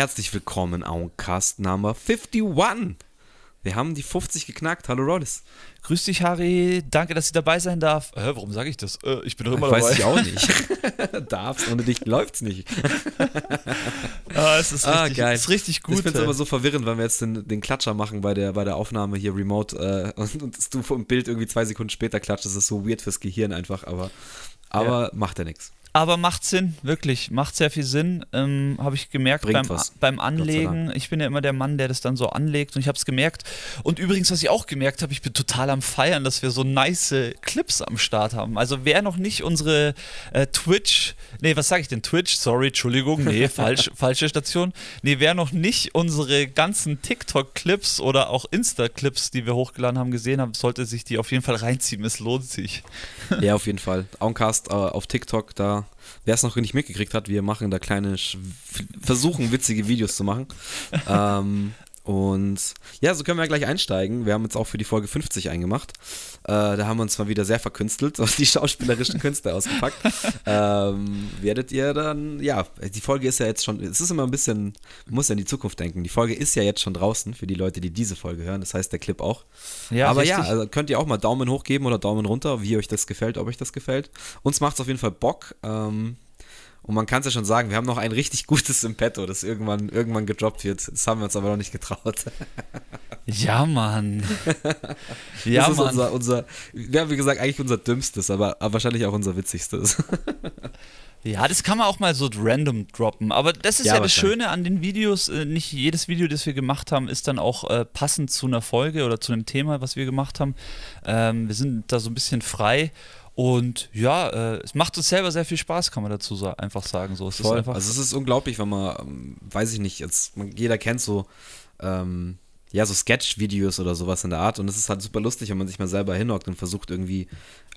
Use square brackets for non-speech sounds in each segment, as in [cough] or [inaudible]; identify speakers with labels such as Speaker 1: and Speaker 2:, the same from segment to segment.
Speaker 1: herzlich willkommen, Auncast Nummer 51. Wir haben die 50 geknackt. Hallo Rollis.
Speaker 2: Grüß dich, Harry. Danke, dass ich dabei sein darf. Äh, warum sage ich das? Äh, ich bin doch immer dabei.
Speaker 1: Weiß ich auch nicht. [laughs] Darfst, ohne dich läuft's nicht. [laughs]
Speaker 2: ah, es ist
Speaker 1: ah,
Speaker 2: richtig,
Speaker 1: geil.
Speaker 2: ist richtig gut.
Speaker 1: Ich finde es immer so verwirrend, wenn wir jetzt den, den Klatscher machen bei der, bei der Aufnahme hier remote äh, [laughs] und, und du vom Bild irgendwie zwei Sekunden später klatscht. Das ist so weird fürs Gehirn einfach, aber, aber ja. macht ja nichts.
Speaker 2: Aber macht Sinn, wirklich, macht sehr viel Sinn. Ähm, habe ich gemerkt beim, beim, Anlegen. Ich bin ja immer der Mann, der das dann so anlegt und ich habe es gemerkt. Und übrigens, was ich auch gemerkt habe, ich bin total am Feiern, dass wir so nice Clips am Start haben. Also wer noch nicht unsere äh, Twitch, nee, was sage ich denn? Twitch, sorry, Entschuldigung, nee, [laughs] falsch, falsche Station. Nee, wer noch nicht unsere ganzen TikTok-Clips oder auch Insta-Clips, die wir hochgeladen haben, gesehen haben, sollte sich die auf jeden Fall reinziehen. Es lohnt sich.
Speaker 1: Ja, auf jeden Fall. Auncast äh, auf TikTok, da wer es noch nicht mitgekriegt hat, wir machen da kleine, versuchen witzige Videos zu machen. [laughs] ähm, und ja, so können wir ja gleich einsteigen. Wir haben jetzt auch für die Folge 50 eingemacht. Äh, da haben wir uns mal wieder sehr verkünstelt, [laughs] auf die schauspielerischen Künste ausgepackt. [laughs] ähm, werdet ihr dann, ja, die Folge ist ja jetzt schon, es ist immer ein bisschen, man muss ja in die Zukunft denken. Die Folge ist ja jetzt schon draußen für die Leute, die diese Folge hören. Das heißt, der Clip auch. Ja, Aber richtig. ja, also könnt ihr auch mal Daumen hoch geben oder Daumen runter, wie euch das gefällt, ob euch das gefällt. Uns macht es auf jeden Fall Bock. Ähm, und man kann es ja schon sagen, wir haben noch ein richtig gutes im Petto, das irgendwann, irgendwann gedroppt wird. Das haben wir uns aber noch nicht getraut.
Speaker 2: Ja, Mann. [laughs]
Speaker 1: ja, das ist Mann. Unser, unser, ja, wie gesagt, eigentlich unser dümmstes, aber, aber wahrscheinlich auch unser witzigstes. [laughs]
Speaker 2: Ja, das kann man auch mal so random droppen. Aber das ist ja, ja das Schöne an den Videos. Äh, nicht jedes Video, das wir gemacht haben, ist dann auch äh, passend zu einer Folge oder zu einem Thema, was wir gemacht haben. Ähm, wir sind da so ein bisschen frei und ja, äh, es macht uns selber sehr viel Spaß, kann man dazu sa einfach sagen. So, es
Speaker 1: Voll. also es ist unglaublich, wenn man, ähm, weiß ich nicht, jetzt, man, jeder kennt so, ähm, ja, so Sketch-Videos oder sowas in der Art. Und es ist halt super lustig, wenn man sich mal selber hinhockt und versucht irgendwie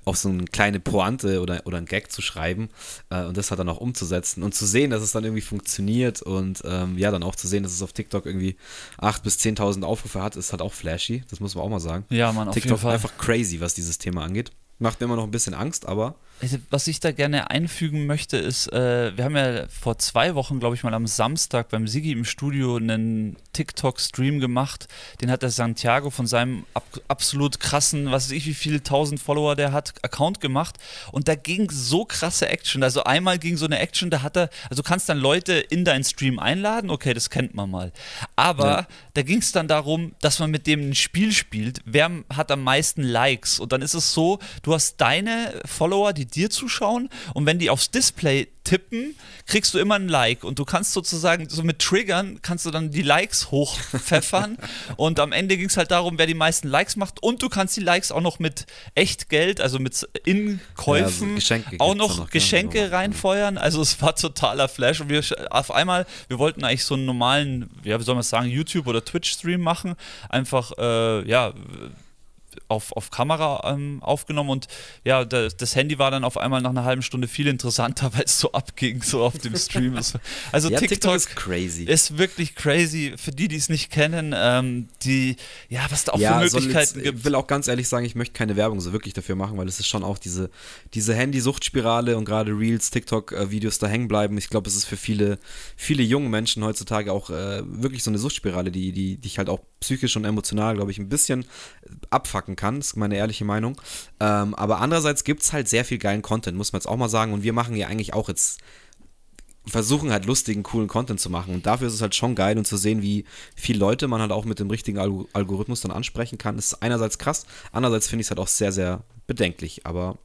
Speaker 1: auf so eine kleine Pointe oder, oder einen Gag zu schreiben äh, und das halt dann auch umzusetzen und zu sehen, dass es dann irgendwie funktioniert und ähm, ja, dann auch zu sehen, dass es auf TikTok irgendwie 8.000 bis 10.000 Aufrufe hat, ist halt auch flashy. Das muss man auch mal sagen.
Speaker 2: Ja, man, auf
Speaker 1: TikTok
Speaker 2: jeden Fall.
Speaker 1: einfach crazy, was dieses Thema angeht. Macht mir immer noch ein bisschen Angst, aber
Speaker 2: also, was ich da gerne einfügen möchte, ist, äh, wir haben ja vor zwei Wochen, glaube ich mal, am Samstag beim Sigi im Studio einen TikTok-Stream gemacht. Den hat der Santiago von seinem ab absolut krassen, was weiß ich, wie viele tausend Follower der hat, Account gemacht. Und da ging so krasse Action. Also einmal ging so eine Action, da hat er, also du kannst dann Leute in deinen Stream einladen, okay, das kennt man mal. Aber ja. da ging es dann darum, dass man mit dem ein Spiel spielt. Wer hat am meisten Likes? Und dann ist es so, du hast deine Follower, die dir zuschauen und wenn die aufs Display tippen, kriegst du immer ein Like. Und du kannst sozusagen so mit Triggern kannst du dann die Likes hochpfeffern. [laughs] Und am Ende ging es halt darum, wer die meisten Likes macht. Und du kannst die Likes auch noch mit Echtgeld, also mit Inkäufen ja, also auch noch, noch Geschenke reinfeuern. Also es war totaler Flash. Und wir auf einmal, wir wollten eigentlich so einen normalen, ja, wie soll man sagen, YouTube oder Twitch Stream machen, einfach äh, ja auf, auf Kamera ähm, aufgenommen und ja, das, das, Handy war dann auf einmal nach einer halben Stunde viel interessanter, [laughs] weil es so abging, so auf dem Stream. Also ja, TikTok, TikTok, ist crazy. Ist wirklich crazy. Für die, die es nicht kennen, ähm, die, ja, was da auch ja, für Möglichkeiten
Speaker 1: gibt. Ich will auch ganz ehrlich sagen, ich möchte keine Werbung so wirklich dafür machen, weil es ist schon auch diese, diese Handy-Suchtspirale und gerade Reels, TikTok-Videos da hängen bleiben. Ich glaube, es ist für viele, viele junge Menschen heutzutage auch äh, wirklich so eine Suchtspirale, die, die dich halt auch psychisch und emotional, glaube ich, ein bisschen abfacken kann. Das ist meine ehrliche Meinung. Ähm, aber andererseits gibt es halt sehr viel geilen Content, muss man jetzt auch mal sagen. Und wir machen ja eigentlich auch jetzt versuchen halt lustigen, coolen Content zu machen. Und dafür ist es halt schon geil und zu sehen, wie viele Leute man halt auch mit dem richtigen Algorithmus dann ansprechen kann. Ist einerseits krass, andererseits finde ich es halt auch sehr, sehr bedenklich. Aber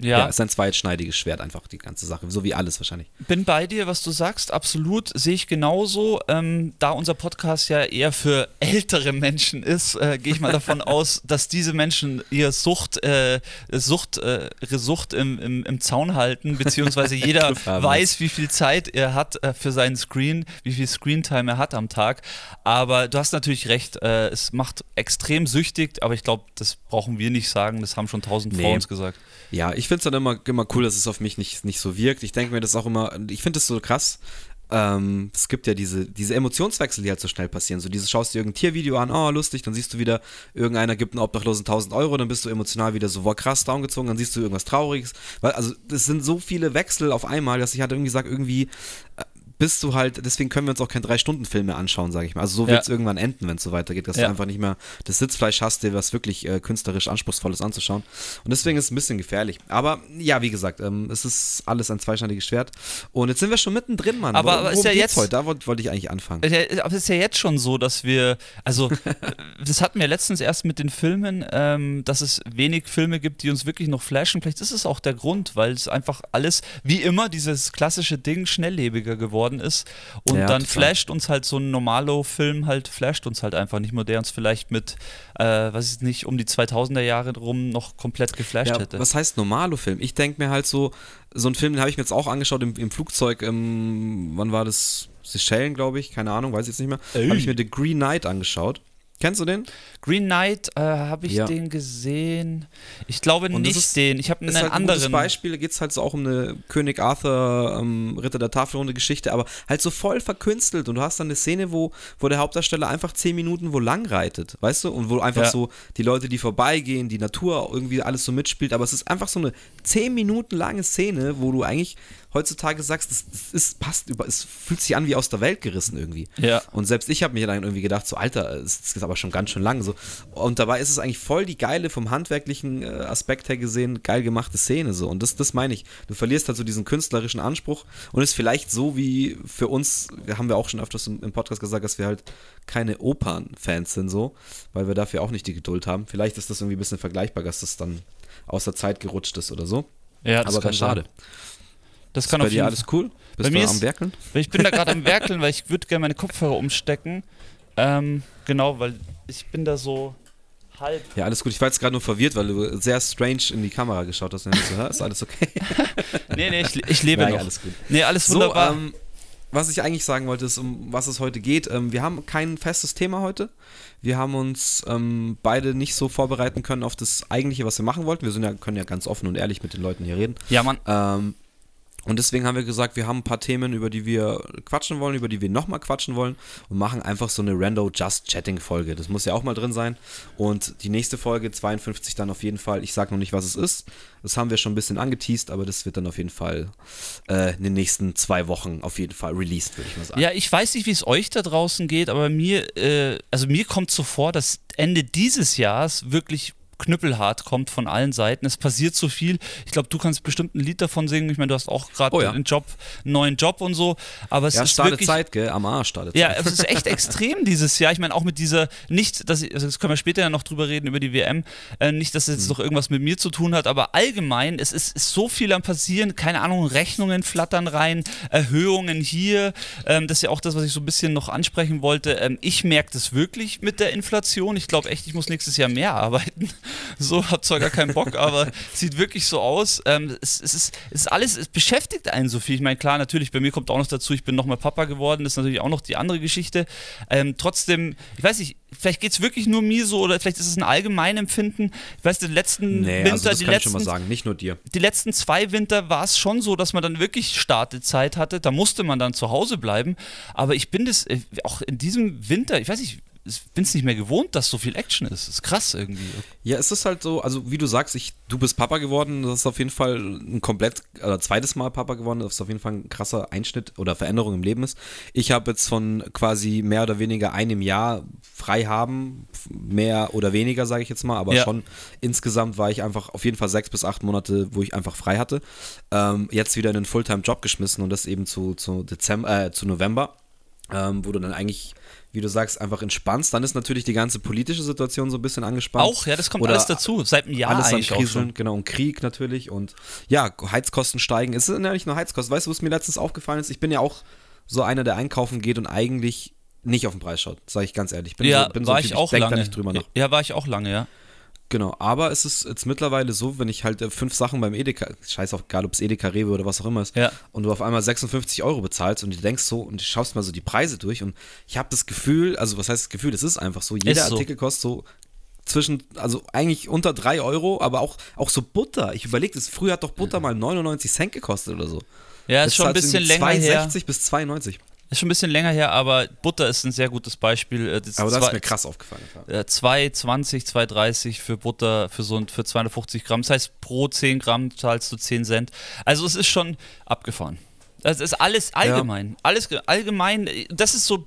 Speaker 1: ja. ja, ist ein zweitschneidiges Schwert einfach, die ganze Sache. So wie alles wahrscheinlich.
Speaker 2: Bin bei dir, was du sagst, absolut. Sehe ich genauso. Ähm, da unser Podcast ja eher für ältere Menschen ist, äh, gehe ich mal davon [laughs] aus, dass diese Menschen ihre Sucht, äh, Sucht, äh, ihre Sucht im, im, im, Zaun halten, beziehungsweise [laughs] jeder weiß, wie viel Zeit er hat äh, für seinen Screen, wie viel Screentime er hat am Tag. Aber du hast natürlich recht, äh, es macht extrem süchtig, aber ich glaube, das brauchen wir nicht sagen, das haben schon tausend nee. Frauen gesagt.
Speaker 1: Ja, ich finde es dann immer, immer cool, dass es auf mich nicht, nicht so wirkt. Ich denke mir das auch immer, ich finde es so krass. Ähm, es gibt ja diese, diese Emotionswechsel, die halt so schnell passieren. So dieses, schaust dir irgendein Tiervideo an, oh, lustig, dann siehst du wieder, irgendeiner gibt einen Obdachlosen 1000 Euro, dann bist du emotional wieder so, wow, krass, downgezogen, dann siehst du irgendwas Trauriges. Weil, also, das sind so viele Wechsel auf einmal, dass ich halt irgendwie sage, irgendwie, äh, bist du halt, deswegen können wir uns auch keinen Drei-Stunden-Film mehr anschauen, sage ich mal. Also so
Speaker 2: Ja.
Speaker 1: wird es irgendwann enden, wenn es so weitergeht, dass
Speaker 2: Ja.
Speaker 1: du einfach nicht mehr das Sitzfleisch hast, dir was wirklich äh, künstlerisch Anspruchsvolles anzuschauen. Und deswegen ist es ein bisschen gefährlich. Aber ja, wie gesagt, ähm, es ist alles ein zweischneidiges Schwert. Und jetzt sind wir schon mittendrin, Mann.
Speaker 2: Aber-
Speaker 1: Wo-
Speaker 2: ist ja jetzt-
Speaker 1: heute? Da wollte wollte ich eigentlich anfangen.
Speaker 2: Ja, Aber es ist ja jetzt schon so, dass wir, also [laughs] das hatten wir letztens erst mit den Filmen, ähm, dass es wenig Filme gibt, die uns wirklich noch flashen. Vielleicht ist es auch der Grund, weil es einfach alles, wie immer, dieses klassische Ding schnelllebiger geworden ist. Und
Speaker 1: Ja,
Speaker 2: dann
Speaker 1: total.
Speaker 2: flasht uns halt so ein Normalo-Film halt, flasht uns halt einfach nicht mehr, der uns vielleicht mit, äh, weiß ich nicht, um die 2000er Jahre rum noch komplett geflasht
Speaker 1: Ja,
Speaker 2: hätte.
Speaker 1: was heißt Normalo-Film? Ich denke mir halt so, so einen Film, den habe ich mir jetzt auch angeschaut im, im Flugzeug, ähm, wann war das? Seychellen, glaube ich, keine Ahnung, weiß ich jetzt nicht mehr. Habe ich mir The Green Knight angeschaut. Kennst du den?
Speaker 2: Green Knight, äh, habe ich
Speaker 1: Ja.
Speaker 2: den gesehen? Ich glaube nicht
Speaker 1: ist-
Speaker 2: den. Ich habe einen
Speaker 1: halt ein
Speaker 2: anderen.
Speaker 1: Beispiel, da geht es halt so auch um eine König Arthur, ähm, Ritter der Tafelrunde Geschichte, aber halt so voll verkünstelt und du hast dann eine Szene, wo, wo der Hauptdarsteller einfach zehn Minuten wo lang reitet, weißt du? Und wo einfach
Speaker 2: Ja.
Speaker 1: so die Leute, die vorbeigehen, die Natur irgendwie alles so mitspielt, aber es ist einfach so eine zehn Minuten lange Szene, wo du eigentlich heutzutage sagst, das, das ist, passt über, es fühlt sich an wie aus der Welt gerissen irgendwie.
Speaker 2: Ja.
Speaker 1: Und selbst ich habe mir dann irgendwie gedacht, so Alter, es ist aber schon ganz schön lang so. Und dabei ist es eigentlich voll die geile, vom handwerklichen äh, Aspekt her gesehen, geil gemachte Szene so. Und das, das meine ich. Du verlierst halt so diesen künstlerischen Anspruch und ist vielleicht so wie für uns, haben wir auch schon öfters im, im Podcast gesagt, dass wir halt keine Opern-Fans sind so, weil wir dafür auch nicht die Geduld haben. Vielleicht ist das irgendwie ein bisschen vergleichbar, dass das dann aus der Zeit gerutscht ist oder so.
Speaker 2: Ja, das
Speaker 1: aber ganz schade.
Speaker 2: sein. Das
Speaker 1: Ist
Speaker 2: kann
Speaker 1: bei
Speaker 2: auf
Speaker 1: dir
Speaker 2: jeden
Speaker 1: alles cool? Bist
Speaker 2: Bei mir
Speaker 1: du
Speaker 2: ist-
Speaker 1: am Werkeln?
Speaker 2: Ich bin da gerade am [laughs] Werkeln, weil ich würde gerne meine Kopfhörer umstecken. Ähm, genau, weil ich bin da so halb.
Speaker 1: Ja, alles gut. Ich war jetzt gerade nur verwirrt, weil du sehr strange in die Kamera geschaut hast. Und so, ist alles okay? [laughs]
Speaker 2: Nee, nee, ich, ich lebe
Speaker 1: Nein,
Speaker 2: noch.
Speaker 1: alles gut.
Speaker 2: Nee, alles
Speaker 1: So,
Speaker 2: wunderbar.
Speaker 1: ähm, was ich eigentlich sagen wollte, ist, um was es heute geht. Ähm, wir haben kein festes Thema heute. Wir haben uns ähm, beide nicht so vorbereiten können auf das eigentliche, was wir machen wollten. Wir sind ja, können ja ganz offen und ehrlich mit den Leuten hier reden.
Speaker 2: ja, Mann.
Speaker 1: Ähm, und deswegen haben wir gesagt, wir haben ein paar Themen, über die wir quatschen wollen, über die wir nochmal quatschen wollen und machen einfach so eine Rando Just Chatting Folge. Das muss ja auch mal drin sein. Und die nächste Folge, 52, dann auf jeden Fall, ich sage noch nicht, was es ist. Das haben wir schon ein bisschen angeteased, aber das wird dann auf jeden Fall äh, in den nächsten zwei Wochen auf jeden Fall released, würde ich mal sagen.
Speaker 2: Ja, ich weiß nicht, wie es euch da draußen geht, aber mir, äh, also mir kommt so vor, dass Ende dieses Jahres wirklich knüppelhart kommt von allen Seiten. Es passiert so viel. Ich glaube, du kannst bestimmt ein Lied davon singen. Ich meine, du hast auch gerade
Speaker 1: Oh ja.
Speaker 2: einen Job, einen neuen Job und so. Aber es
Speaker 1: Ja,
Speaker 2: ist
Speaker 1: startet
Speaker 2: wirklich
Speaker 1: Zeit, gell? Am Arsch startet
Speaker 2: Ja,
Speaker 1: Zeit.
Speaker 2: es ist echt [laughs] extrem dieses Jahr. Ich meine, auch mit dieser, nicht, dass also das können wir später ja noch drüber reden, über die WM, äh, nicht, dass es
Speaker 1: Mhm.
Speaker 2: jetzt noch irgendwas mit mir zu tun hat, aber allgemein, es ist, ist so viel am passieren, keine Ahnung, Rechnungen flattern rein, Erhöhungen hier, ähm, das ist ja auch das, was ich so ein bisschen noch ansprechen wollte. Ähm, ich merke das wirklich mit der Inflation. Ich glaube echt, ich muss nächstes Jahr mehr [laughs] arbeiten. So, hab zwar gar keinen Bock, aber sieht wirklich so aus. Ähm, es, es, ist, es ist alles, es beschäftigt einen so viel. Ich meine, klar, natürlich, bei mir kommt auch noch dazu, ich bin nochmal Papa geworden, das ist natürlich auch noch die andere Geschichte. Ähm, trotzdem, ich weiß nicht, vielleicht geht es wirklich nur mir so oder vielleicht ist es ein Allgemeinempfinden. Ich weiß, den letzten
Speaker 1: Nee,
Speaker 2: Winter,
Speaker 1: also das
Speaker 2: die,
Speaker 1: kann ich schon mal
Speaker 2: letzten,
Speaker 1: sagen, nicht nur dir.
Speaker 2: die letzten zwei Winter war es schon so, dass man dann wirklich Startezeit hatte. Da musste man dann zu Hause bleiben. Aber ich bin das äh, auch in diesem Winter, ich weiß nicht, ich bin es nicht mehr gewohnt, dass so viel Action ist. Das ist krass irgendwie.
Speaker 1: Ja, es ist halt so, also wie du sagst, ich, du bist Papa geworden, das ist auf jeden Fall ein komplett, oder zweites Mal Papa geworden, das ist auf jeden Fall ein krasser Einschnitt oder Veränderung im Leben ist. Ich habe jetzt von quasi mehr oder weniger einem Jahr frei haben, mehr oder weniger, sage ich jetzt mal, aber
Speaker 2: Ja.
Speaker 1: schon insgesamt war ich einfach auf jeden Fall sechs bis acht Monate, wo ich einfach frei hatte. Ähm, jetzt wieder in einen Fulltime-Job geschmissen und das eben zu, zu Dezember, äh, zu November, ähm, wo du dann eigentlich wie du sagst, einfach entspannst. Dann ist natürlich die ganze politische Situation so ein bisschen angespannt.
Speaker 2: Auch, ja, das kommt
Speaker 1: Oder
Speaker 2: alles dazu. Seit einem Jahr
Speaker 1: alles
Speaker 2: eigentlich auch
Speaker 1: Kriseln, genau, und Krieg natürlich und ja, Heizkosten steigen. Es sind ja nicht nur Heizkosten. Weißt du, was mir letztens aufgefallen ist? Ich bin ja auch so einer, der einkaufen geht und eigentlich nicht auf den Preis schaut, sage ich ganz ehrlich. Ich bin
Speaker 2: Ja,
Speaker 1: so, bin so
Speaker 2: war
Speaker 1: ein
Speaker 2: ich
Speaker 1: Typ,
Speaker 2: auch
Speaker 1: denk
Speaker 2: lange.
Speaker 1: da nicht drüber nach.
Speaker 2: Ja, war ich auch lange, ja.
Speaker 1: Genau, aber es ist jetzt mittlerweile so, wenn ich halt äh, fünf Sachen beim Edeka, scheiß auch egal, ob es Edeka, Rewe oder was auch immer ist,
Speaker 2: Ja.
Speaker 1: und du auf einmal 56 Euro bezahlst und du denkst so und du schaust mal so die Preise durch und ich habe das Gefühl, also was heißt das Gefühl, es ist einfach so, jeder
Speaker 2: Ist so.
Speaker 1: Artikel kostet so zwischen, also eigentlich unter 3 Euro, aber auch, auch so Butter. Ich überlege das, früher hat doch Butter mal 99 Cent gekostet oder so.
Speaker 2: Ja, ist
Speaker 1: Jetzt
Speaker 2: schon ein bisschen länger her.
Speaker 1: 2,60 bis 2,90.
Speaker 2: Ist schon ein bisschen länger her, aber Butter ist ein sehr gutes Beispiel. Äh, Das
Speaker 1: Aber das
Speaker 2: zwei-
Speaker 1: ist mir krass aufgefallen.
Speaker 2: äh, 2,20, 2,30 für Butter für so ein, für 250 Gramm. Das heißt, pro 10 Gramm zahlst du 10 Cent. Also es ist schon abgefahren. Das ist alles allgemein. Ja. Alles allgemein. Das ist so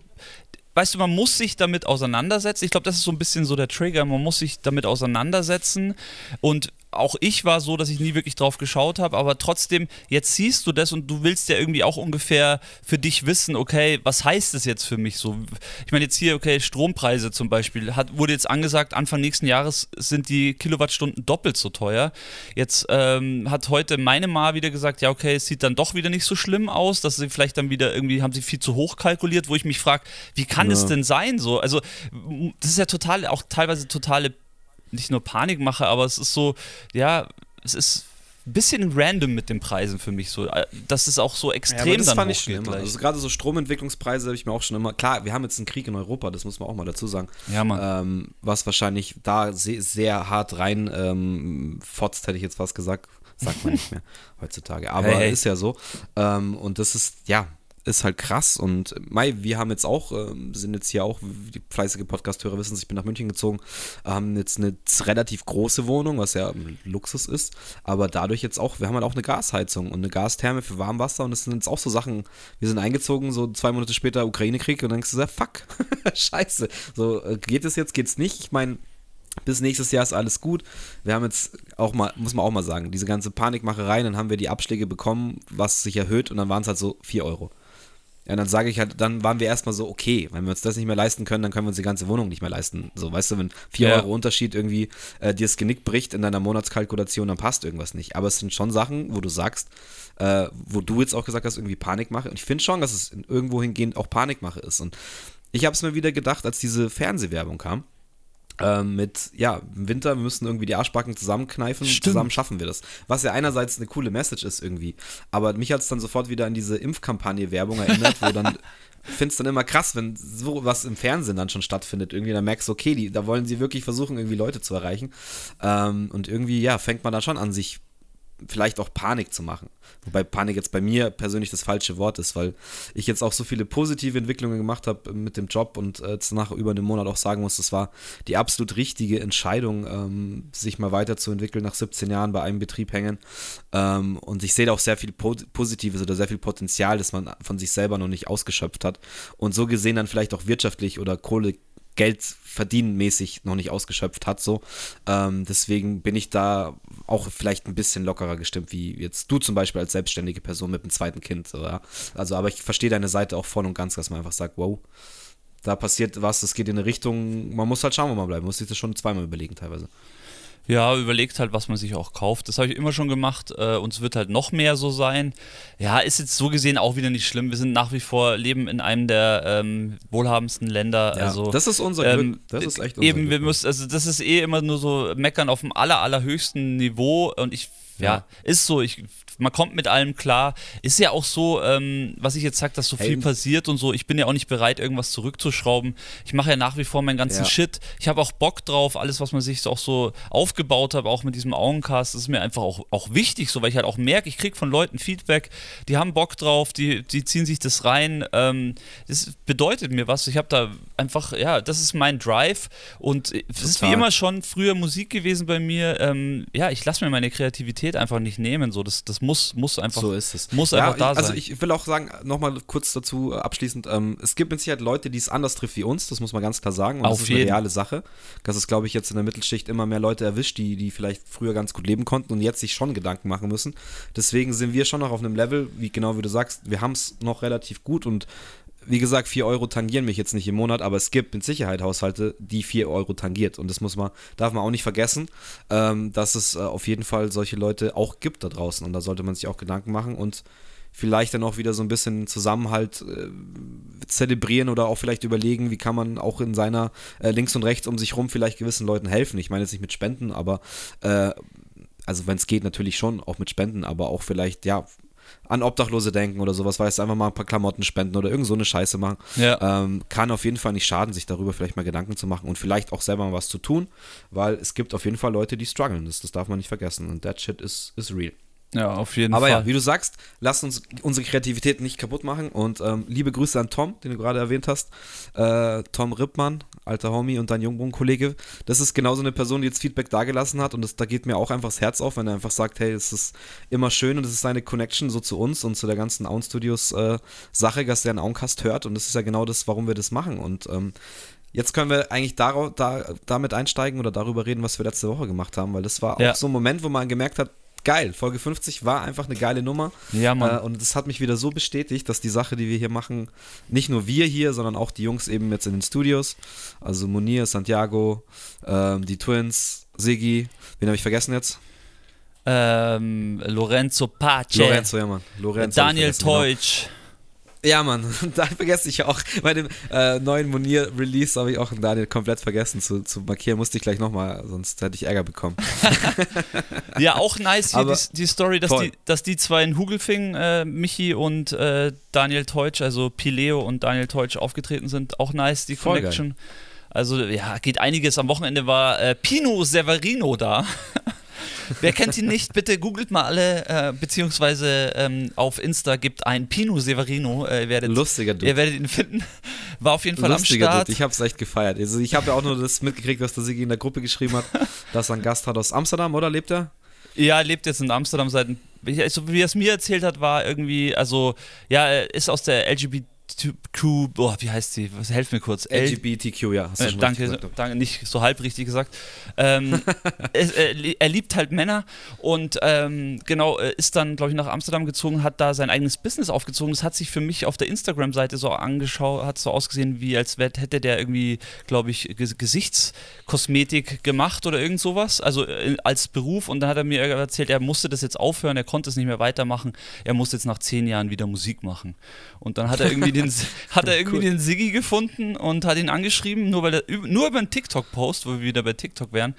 Speaker 2: weißt du, man muss sich damit auseinandersetzen. Ich glaube, das ist so ein bisschen so der Trigger. Man muss sich damit auseinandersetzen. Und auch ich war so, dass ich nie wirklich drauf geschaut habe, aber trotzdem, jetzt siehst du das und du willst ja irgendwie auch ungefähr für dich wissen, okay, was heißt das jetzt für mich so? Ich meine, jetzt hier, okay, Strompreise zum Beispiel, hat, wurde jetzt angesagt, Anfang nächsten Jahres sind die Kilowattstunden doppelt so teuer. Jetzt ähm, hat heute meine Ma wieder gesagt, ja, okay, es sieht dann doch wieder nicht so schlimm aus, dass sie vielleicht dann wieder irgendwie, haben sie viel zu hoch kalkuliert, wo ich mich frage, wie kann ja. es denn sein so? Also, das ist ja total, auch teilweise totale nicht nur Panik mache, aber es ist so, ja, es ist ein bisschen random mit den Preisen für mich so, dass es auch so extrem ja, das dann fand ich schon
Speaker 1: immer. Also gerade so Stromentwicklungspreise habe ich mir auch schon immer, klar, wir haben jetzt einen Krieg in Europa, das muss man auch mal dazu sagen.
Speaker 2: Ja, Mann.
Speaker 1: Ähm, was wahrscheinlich da sehr, sehr hart rein ähm, fotzt, hätte ich jetzt fast gesagt. Sagt man nicht mehr [laughs] heutzutage. Aber hey, hey. ist ja so. Ähm, und das ist, ja, ist halt krass. Und Mai, wir haben jetzt auch, äh, sind jetzt hier auch, die fleißige Podcast-Hörer wissen, ich bin nach München gezogen, haben jetzt eine relativ große Wohnung, was ja Luxus ist, aber dadurch jetzt auch, wir haben halt auch eine Gasheizung und eine Gastherme für Warmwasser und das sind jetzt auch so Sachen, wir sind eingezogen, so zwei Monate später Ukraine-Krieg und dann denkst du, fuck, [laughs] scheiße, so äh, geht es jetzt, geht's nicht? Ich meine, bis nächstes Jahr ist alles gut. Wir haben jetzt auch mal, muss man auch mal sagen, diese ganze Panikmacherei, dann haben wir die Abschläge bekommen, was sich erhöht und dann waren es halt so 4 Euro. Ja, dann sage ich halt, dann waren wir erstmal so, okay, wenn wir uns das nicht mehr leisten können, dann können wir uns die ganze Wohnung nicht mehr leisten. So, weißt du, wenn 4 ja. Euro Unterschied irgendwie äh, dir das Genick bricht in deiner Monatskalkulation, dann passt irgendwas nicht. Aber es sind schon Sachen, wo du sagst, äh, wo du jetzt auch gesagt hast, irgendwie Panikmache. Und ich finde schon, dass es irgendwo hingehend auch Panikmache ist. Und ich habe es mir wieder gedacht, als diese Fernsehwerbung kam ähm, mit, ja, im Winter, wir müssen irgendwie die Arschbacken zusammenkneifen, Stimmt. zusammen schaffen wir das. Was ja einerseits eine coole Message ist irgendwie, aber mich hat es dann sofort wieder an diese Impfkampagne-Werbung erinnert, wo dann, [laughs] finde es dann immer krass, wenn so was im Fernsehen dann schon stattfindet, irgendwie, dann merkst du, okay, die, da wollen sie wirklich versuchen, irgendwie Leute zu erreichen ähm, und irgendwie, ja, fängt man dann schon an, sich vielleicht auch Panik zu machen. Wobei Panik jetzt bei mir persönlich das falsche Wort ist, weil ich jetzt auch so viele positive Entwicklungen gemacht habe mit dem Job und äh, jetzt nach über einem Monat auch sagen muss, das war die absolut richtige Entscheidung, ähm, sich mal weiterzuentwickeln, nach 17 Jahren bei einem Betrieb hängen. Ähm, und ich sehe da auch sehr viel Positives oder sehr viel Potenzial, das man von sich selber noch nicht ausgeschöpft hat. Und so gesehen dann vielleicht auch wirtschaftlich oder Kohle Geld verdienen mäßig noch nicht ausgeschöpft hat. So. Ähm, deswegen bin ich da auch vielleicht ein bisschen lockerer gestimmt, wie jetzt du zum Beispiel als selbstständige Person mit einem zweiten Kind. Oder? Also, aber ich verstehe deine Seite auch voll und ganz, dass man einfach sagt, wow, da passiert was, das geht in eine Richtung, man muss halt schauen, wo man bleibt. Man muss sich das schon zweimal überlegen teilweise.
Speaker 2: Ja, überlegt halt, was man sich auch kauft. Das habe ich immer schon gemacht äh, und es wird halt noch mehr so sein. Ja, ist jetzt so gesehen auch wieder nicht schlimm. Wir sind nach wie vor, leben in einem der ähm, wohlhabendsten Länder. Ja, also,
Speaker 1: das ist unser
Speaker 2: ähm, Glück. Das ist echt unser Eben, Glück. wir müssen, also das ist eh immer nur so meckern auf dem aller, allerhöchsten Niveau und ich ja, ja, ist so. Ich man kommt mit allem klar. Ist ja auch so, ähm, was ich jetzt sage, dass so hey. viel passiert und so. Ich bin ja auch nicht bereit, irgendwas zurückzuschrauben. Ich mache ja nach wie vor meinen ganzen ja. Shit. Ich habe auch Bock drauf, alles, was man sich auch so aufgebaut hat, auch mit diesem Augencast, das ist mir einfach auch, auch wichtig, so, weil ich halt auch merke, ich kriege von Leuten Feedback, die haben Bock drauf, die, die ziehen sich das rein. Ähm, das bedeutet mir was. Ich habe da einfach, ja, das ist mein Drive und es ist wie immer schon früher Musik gewesen bei mir. Ähm, ja, ich lasse mir meine Kreativität einfach nicht nehmen. So, das, das muss muss, muss einfach,
Speaker 1: so ist es.
Speaker 2: Muss ja, einfach da
Speaker 1: also
Speaker 2: sein.
Speaker 1: Also ich will auch sagen, nochmal kurz dazu äh, abschließend, ähm, es gibt mit Sicherheit Leute, die es anders trifft wie uns, das muss man ganz klar sagen. Und
Speaker 2: Auf
Speaker 1: das ist
Speaker 2: jeden.
Speaker 1: eine reale Sache. Das ist, glaube ich, jetzt in der Mittelschicht immer mehr Leute erwischt, die, die vielleicht früher ganz gut leben konnten und jetzt sich schon Gedanken machen müssen. Deswegen sind wir schon noch auf einem Level, wie genau wie du sagst, wir haben es noch relativ gut und wie gesagt, 4 Euro tangieren mich jetzt nicht im Monat, aber es gibt mit Sicherheit Haushalte, die 4 Euro tangiert. Und das muss man, darf man auch nicht vergessen, ähm, dass es äh, auf jeden Fall solche Leute auch gibt da draußen. Und da sollte man sich auch Gedanken machen und vielleicht dann auch wieder so ein bisschen Zusammenhalt äh, zelebrieren oder auch vielleicht überlegen, wie kann man auch in seiner äh, links und rechts um sich rum vielleicht gewissen Leuten helfen. Ich meine jetzt nicht mit Spenden, aber äh, also wenn es geht, natürlich schon auch mit Spenden, aber auch vielleicht, ja, an Obdachlose denken oder sowas, weißt du, einfach mal ein paar Klamotten spenden oder irgend so eine Scheiße machen.
Speaker 2: Ja.
Speaker 1: Ähm, kann auf jeden Fall nicht schaden, sich darüber vielleicht mal Gedanken zu machen und vielleicht auch selber mal was zu tun, weil es gibt auf jeden Fall Leute, die strugglen. Das, das darf man nicht vergessen. Und that shit is, is real.
Speaker 2: Ja, auf jeden
Speaker 1: Aber
Speaker 2: Fall.
Speaker 1: ja, wie du sagst, lass uns unsere Kreativität nicht kaputt machen. Und ähm, liebe Grüße an Tom, den du gerade erwähnt hast. Äh, Tom Rippmann, alter Homie und dein Jungbrunnen-Kollege. Das ist genauso eine Person, die jetzt Feedback dagelassen hat. Und das, da geht mir auch einfach das Herz auf, wenn er einfach sagt, hey, es ist immer schön und es ist seine Connection so zu uns und zu der ganzen Aun Studios äh, Sache, dass der einen Auncast hört. Und das ist ja genau das, warum wir das machen. Und ähm, Jetzt können wir eigentlich darauf, da, damit einsteigen oder darüber reden, was wir letzte Woche gemacht haben, weil das war auch
Speaker 2: Ja.
Speaker 1: so ein Moment, wo man gemerkt hat, geil, Folge 50 war einfach eine geile Nummer.
Speaker 2: Ja, Mann.
Speaker 1: Äh, und das hat mich wieder so bestätigt, dass die Sache, die wir hier machen, nicht nur wir hier, sondern auch die Jungs eben jetzt in den Studios, also Munir, Santiago, ähm, die Twins, Siggi, wen habe ich vergessen jetzt?
Speaker 2: ähm, Lorenzo Pace,
Speaker 1: Lorenzo, ja Mann. Lorenzo
Speaker 2: Daniel
Speaker 1: vergessen, genau. Ja, Mann, [laughs] da vergesse ich auch. Bei dem äh, neuen Monier-Release habe ich auch einen Daniel komplett vergessen zu, zu markieren. Musste ich gleich nochmal, sonst hätte ich Ärger bekommen. [laughs]
Speaker 2: Ja, auch nice hier die, die Story, dass
Speaker 1: Voll.
Speaker 2: die, dass die zwei in Hugelfing, äh, Michi und äh, Daniel Teutsch, also Pileo und Daniel Teutsch aufgetreten sind. Auch nice, die
Speaker 1: Voll
Speaker 2: Connection. Also ja, geht einiges. Am Wochenende war äh, Pino Severino da. [laughs] Wer kennt ihn nicht? Bitte googelt mal alle, äh, beziehungsweise ähm, auf Insta gibt ein Pino Severino. Äh, ihr, werdet,
Speaker 1: Lustiger Dude.
Speaker 2: ihr werdet ihn finden. [laughs] War auf jeden Fall
Speaker 1: Lustiger
Speaker 2: am Start.
Speaker 1: Dude. Ich habe es echt gefeiert. Also ich habe ja auch nur das mitgekriegt, was der Sigi in der Gruppe geschrieben hat, [laughs] dass er einen Gast hat aus Amsterdam, oder lebt er?
Speaker 2: Ja, er lebt jetzt in Amsterdam seit, ein- wie- also wie er es mir erzählt hat, war irgendwie, also, ja, er ist aus der LGBTQ, boah, wie heißt sie? Was, helf mir kurz. L
Speaker 1: LGBTQ, ja. Hast du
Speaker 2: äh,
Speaker 1: schon
Speaker 2: danke,
Speaker 1: richtig gesagt.
Speaker 2: danke, nicht so halb richtig gesagt. Ähm, [laughs] es, er, li- er liebt halt Männer und ähm, genau, äh, ist dann, glaube ich, nach Amsterdam gezogen, hat da sein eigenes Business aufgezogen. Das hat sich für mich auf der Instagram-Seite so angeschaut, hat so ausgesehen, wie als hätte der irgendwie, glaube ich, Ges Gesichtskosmetik gemacht oder irgend sowas, also äh, als Beruf. Und dann hat er mir erzählt, er musste das jetzt aufhören, er konnte es nicht mehr weitermachen. Er musste jetzt nach zehn Jahren wieder Musik machen. Und dann hat er irgendwie [laughs] den, hat er irgendwie
Speaker 1: Cool.
Speaker 2: den Siggi gefunden und hat ihn angeschrieben, nur, weil er, nur über einen TikTok-Post, wo wir wieder bei TikTok wären.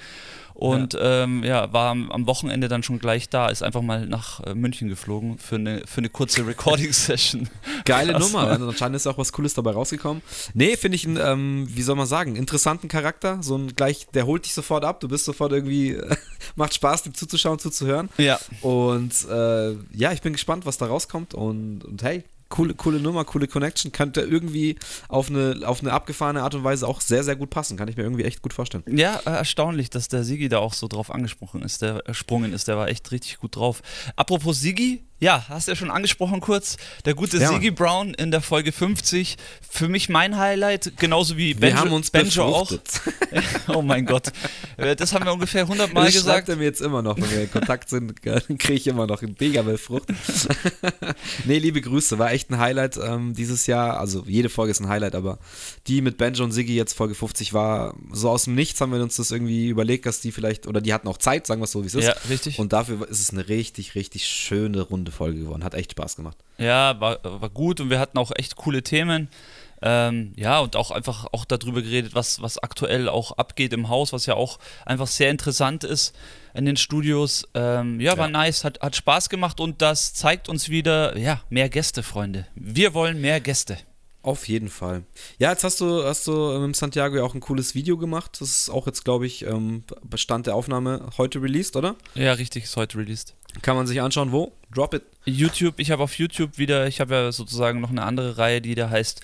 Speaker 2: Und ja, ähm, ja war am, am Wochenende dann schon gleich da, ist einfach mal nach äh, München geflogen für eine, für eine kurze [laughs] Recording-Session.
Speaker 1: Geile
Speaker 2: Krass,
Speaker 1: Nummer, also anscheinend ist auch was Cooles dabei rausgekommen. Nee, finde ich einen, ähm, wie soll man sagen, interessanten Charakter. So ein gleich, der holt dich sofort ab, du bist sofort irgendwie, [laughs] macht Spaß, dem zuzuschauen, zuzuhören.
Speaker 2: Ja.
Speaker 1: Und äh, ja, ich bin gespannt, was da rauskommt. Und, und hey, coole, coole Nummer, coole Connection. Könnte irgendwie auf eine, auf eine abgefahrene Art und Weise auch sehr, sehr gut passen. Kann ich mir irgendwie echt gut vorstellen.
Speaker 2: Ja, äh, erstaunlich, dass der Sigi da auch so drauf angesprochen ist, der ersprungen ist, der war echt richtig gut drauf. Apropos Sigi, ja, hast du ja schon angesprochen kurz, der gute
Speaker 1: Ja,
Speaker 2: Sigi Brown in der Folge 50, für mich mein Highlight, genauso wie
Speaker 1: Wir
Speaker 2: Benjo,
Speaker 1: haben uns
Speaker 2: Benjo auch. [laughs] oh mein Gott, Äh, das haben wir ungefähr 100 Mal
Speaker 1: das
Speaker 2: gesagt.
Speaker 1: sagt er mir jetzt immer noch, wenn wir in Kontakt sind, [laughs] kriege ich immer noch einen mega Frucht. [laughs] nee, liebe Grüße, war echt ein Highlight ähm, dieses Jahr. Also jede Folge ist ein Highlight, aber die mit Benjo und Siggi jetzt Folge 50 war so aus dem Nichts, haben wir uns das irgendwie überlegt, dass die vielleicht, oder die hatten auch Zeit, sagen wir es so, wie es ist.
Speaker 2: Ja, richtig.
Speaker 1: Und dafür ist es eine richtig, richtig schöne runde Folge geworden. Hat echt Spaß gemacht.
Speaker 2: Ja, war, war gut und wir hatten auch echt coole Themen. Ähm, ja, und auch einfach auch darüber geredet, was, was aktuell auch abgeht im Haus, was ja auch einfach sehr interessant ist in den Studios. Ähm, ja, war
Speaker 1: Ja.
Speaker 2: nice, hat, hat Spaß gemacht und das zeigt uns wieder, ja, mehr Gäste, Freunde. Wir wollen mehr Gäste.
Speaker 1: Auf jeden Fall. Ja, jetzt hast du, hast du mit Santiago ja auch ein cooles Video gemacht. Das ist auch jetzt, glaube ich, ähm, Bestand der Aufnahme heute released, oder?
Speaker 2: Ja, richtig, ist heute released.
Speaker 1: Kann man sich anschauen, wo? Drop it.
Speaker 2: YouTube, ich habe auf YouTube wieder, ich habe ja sozusagen noch eine andere Reihe, die da heißt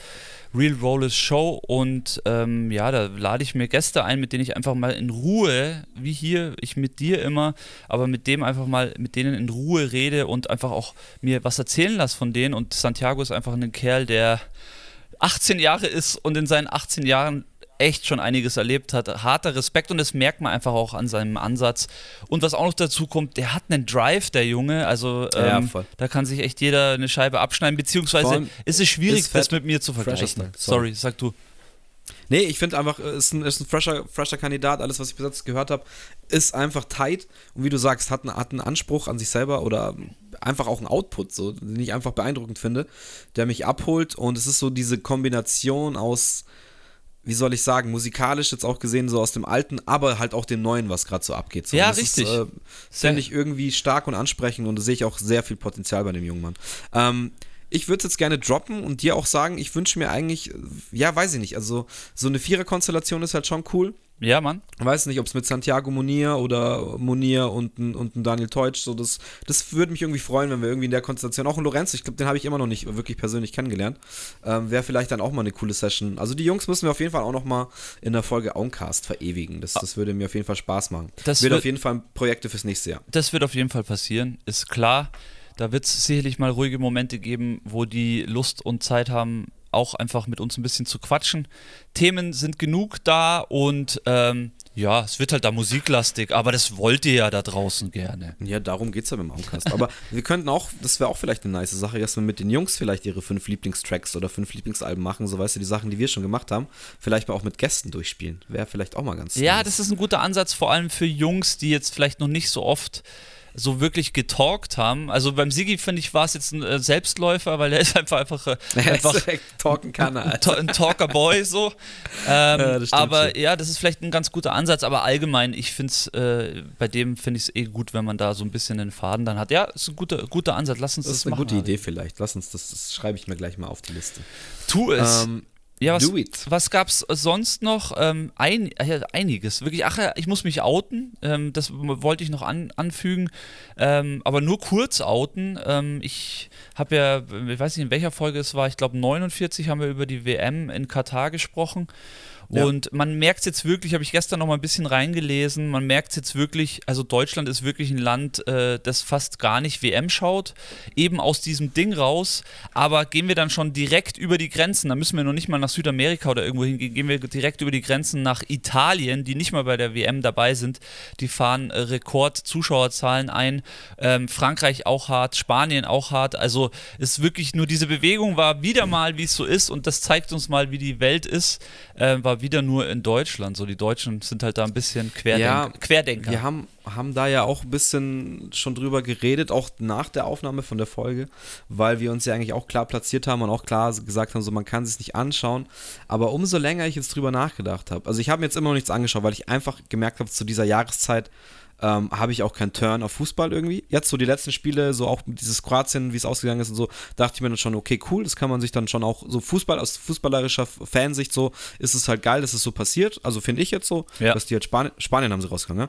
Speaker 2: Real Rollers Show und ähm, ja, da lade ich mir Gäste ein, mit denen ich einfach mal in Ruhe, wie hier, ich mit dir immer, aber mit dem einfach mal, mit denen in Ruhe rede und einfach auch mir was erzählen lasse von denen und Santiago ist einfach ein Kerl, der 18 Jahre ist und in seinen 18 Jahren echt schon einiges erlebt hat. Harter Respekt und das merkt man einfach auch an seinem Ansatz. Und was auch noch dazu kommt, der hat einen Drive, der Junge. Also
Speaker 1: Ja,
Speaker 2: ähm,
Speaker 1: voll.
Speaker 2: da kann sich echt jeder eine Scheibe abschneiden, beziehungsweise ist es schwierig,
Speaker 1: ist
Speaker 2: das mit mir zu vergleichen. Sorry, sag du.
Speaker 1: Nee, ich finde einfach, es ist ein, ist ein fresher, fresher Kandidat. Alles, was ich bis jetzt gehört habe, ist einfach tight. Und wie du sagst, hat, einen- hat einen Anspruch an sich selber oder einfach auch einen Output, so, den ich einfach beeindruckend finde, der mich abholt. Und es ist so diese Kombination aus, wie soll ich sagen, musikalisch jetzt auch gesehen, so aus dem Alten, aber halt auch dem Neuen, was gerade so abgeht. So.
Speaker 2: Ja, richtig.
Speaker 1: Ist, äh, finde ich irgendwie stark und ansprechend und da sehe ich auch sehr viel Potenzial bei dem jungen Mann. Ähm, ich würde es jetzt gerne droppen und dir auch sagen, ich wünsche mir eigentlich, äh, ja, weiß ich nicht, also so eine Vierer-Konstellation ist halt schon cool.
Speaker 2: Ja, Mann.
Speaker 1: Ich weiß nicht, ob es mit Santiago Munir oder Munir und, und Daniel Teutsch, so das, das würde mich irgendwie freuen, wenn wir irgendwie in der Konstellation, auch ein Lorenzo, ich glaube, den habe ich immer noch nicht wirklich persönlich kennengelernt, ähm, wäre vielleicht dann auch mal eine coole Session. Also die Jungs müssen wir auf jeden Fall auch noch mal in der Folge Auncast verewigen. Das, das würde mir auf jeden Fall Spaß machen.
Speaker 2: Das
Speaker 1: wird
Speaker 2: wird-
Speaker 1: auf jeden Fall Projekte fürs nächste Jahr.
Speaker 2: Das wird auf jeden Fall passieren, ist klar. Da wird es sicherlich mal ruhige Momente geben, wo die Lust und Zeit haben, auch einfach mit uns ein bisschen zu quatschen. Themen sind genug da und ähm, ja, es wird halt da musiklastig, aber das wollt ihr ja da draußen gerne.
Speaker 1: Ja, darum geht es ja beim Auncast. Aber [laughs] wir könnten auch, das wäre auch vielleicht eine nice Sache, dass wir mit den Jungs vielleicht ihre fünf Lieblingstracks oder fünf Lieblingsalben machen, so weißt du, die Sachen, die wir schon gemacht haben, vielleicht mal auch mit Gästen durchspielen. Wäre vielleicht auch mal ganz
Speaker 2: Ja,
Speaker 1: nice.
Speaker 2: das ist ein guter Ansatz, vor allem für Jungs, die jetzt vielleicht noch nicht so oft so wirklich getalkt haben. Also beim Sigi, finde ich, war es jetzt ein äh, Selbstläufer, weil er ist einfach, einfach, äh, [laughs] einfach
Speaker 1: talken kann,
Speaker 2: ein. Ta- ein Talker Boy so. Ähm, [laughs]
Speaker 1: Ja,
Speaker 2: aber
Speaker 1: schon.
Speaker 2: ja, das ist vielleicht ein ganz guter Ansatz, aber allgemein, ich finde es, äh, bei dem finde ich es eh gut, wenn man da so ein bisschen den Faden dann hat. Ja, ist ein guter, guter Ansatz. Lass uns das,
Speaker 1: Das ist eine
Speaker 2: machen.
Speaker 1: gute
Speaker 2: Harry.
Speaker 1: Idee vielleicht. Lass uns das, das schreibe ich mir gleich mal auf die Liste.
Speaker 2: Tu es.
Speaker 1: Ähm,
Speaker 2: Ja, was,
Speaker 1: Do it.
Speaker 2: was gab's sonst noch? Ähm, ein, ja, einiges. Wirklich, ach ja, ich muss mich outen. Ähm, das wollte ich noch an, anfügen. Ähm, aber nur kurz outen. Ähm, ich habe ja, ich weiß nicht, in welcher Folge es war, ich glaube 49 haben wir über die WM in Katar gesprochen. Und man merkt es jetzt wirklich, habe ich gestern noch mal ein bisschen reingelesen, man merkt es jetzt wirklich, also Deutschland ist wirklich ein Land, äh, das fast gar nicht WM schaut, eben aus diesem Ding raus, aber gehen wir dann schon direkt über die Grenzen, da müssen wir noch nicht mal nach Südamerika oder irgendwo hingehen, gehen wir direkt über die Grenzen nach Italien, die nicht mal bei der WM dabei sind, die fahren äh, Rekord-Zuschauerzahlen ein, ähm, Frankreich auch hart, Spanien auch hart, also ist wirklich nur diese Bewegung war wieder mal, wie es so ist. Und das zeigt uns mal, wie die Welt ist, äh, war wieder nur in Deutschland. So, die Deutschen sind halt da ein bisschen Querdenk
Speaker 1: Ja,
Speaker 2: Querdenker.
Speaker 1: Wir haben, haben da ja auch ein bisschen schon drüber geredet, auch nach der Aufnahme von der Folge, weil wir uns ja eigentlich auch klar platziert haben und auch klar gesagt haben, so man kann es nicht anschauen. Aber umso länger ich jetzt drüber nachgedacht habe, also ich habe mir jetzt immer noch nichts angeschaut, weil ich einfach gemerkt habe, zu dieser Jahreszeit ähm, habe ich auch keinen Turn auf Fußball irgendwie. Jetzt so die letzten Spiele, so auch dieses Kroatien, wie es ausgegangen ist und so, dachte ich mir dann schon, okay, cool, das kann man sich dann schon auch so Fußball aus fußballerischer Fansicht so, ist es halt geil, dass es so passiert. Also finde ich jetzt so,
Speaker 2: Ja.
Speaker 1: dass die jetzt Spanien, Spanien haben sie rausgegangen, ne?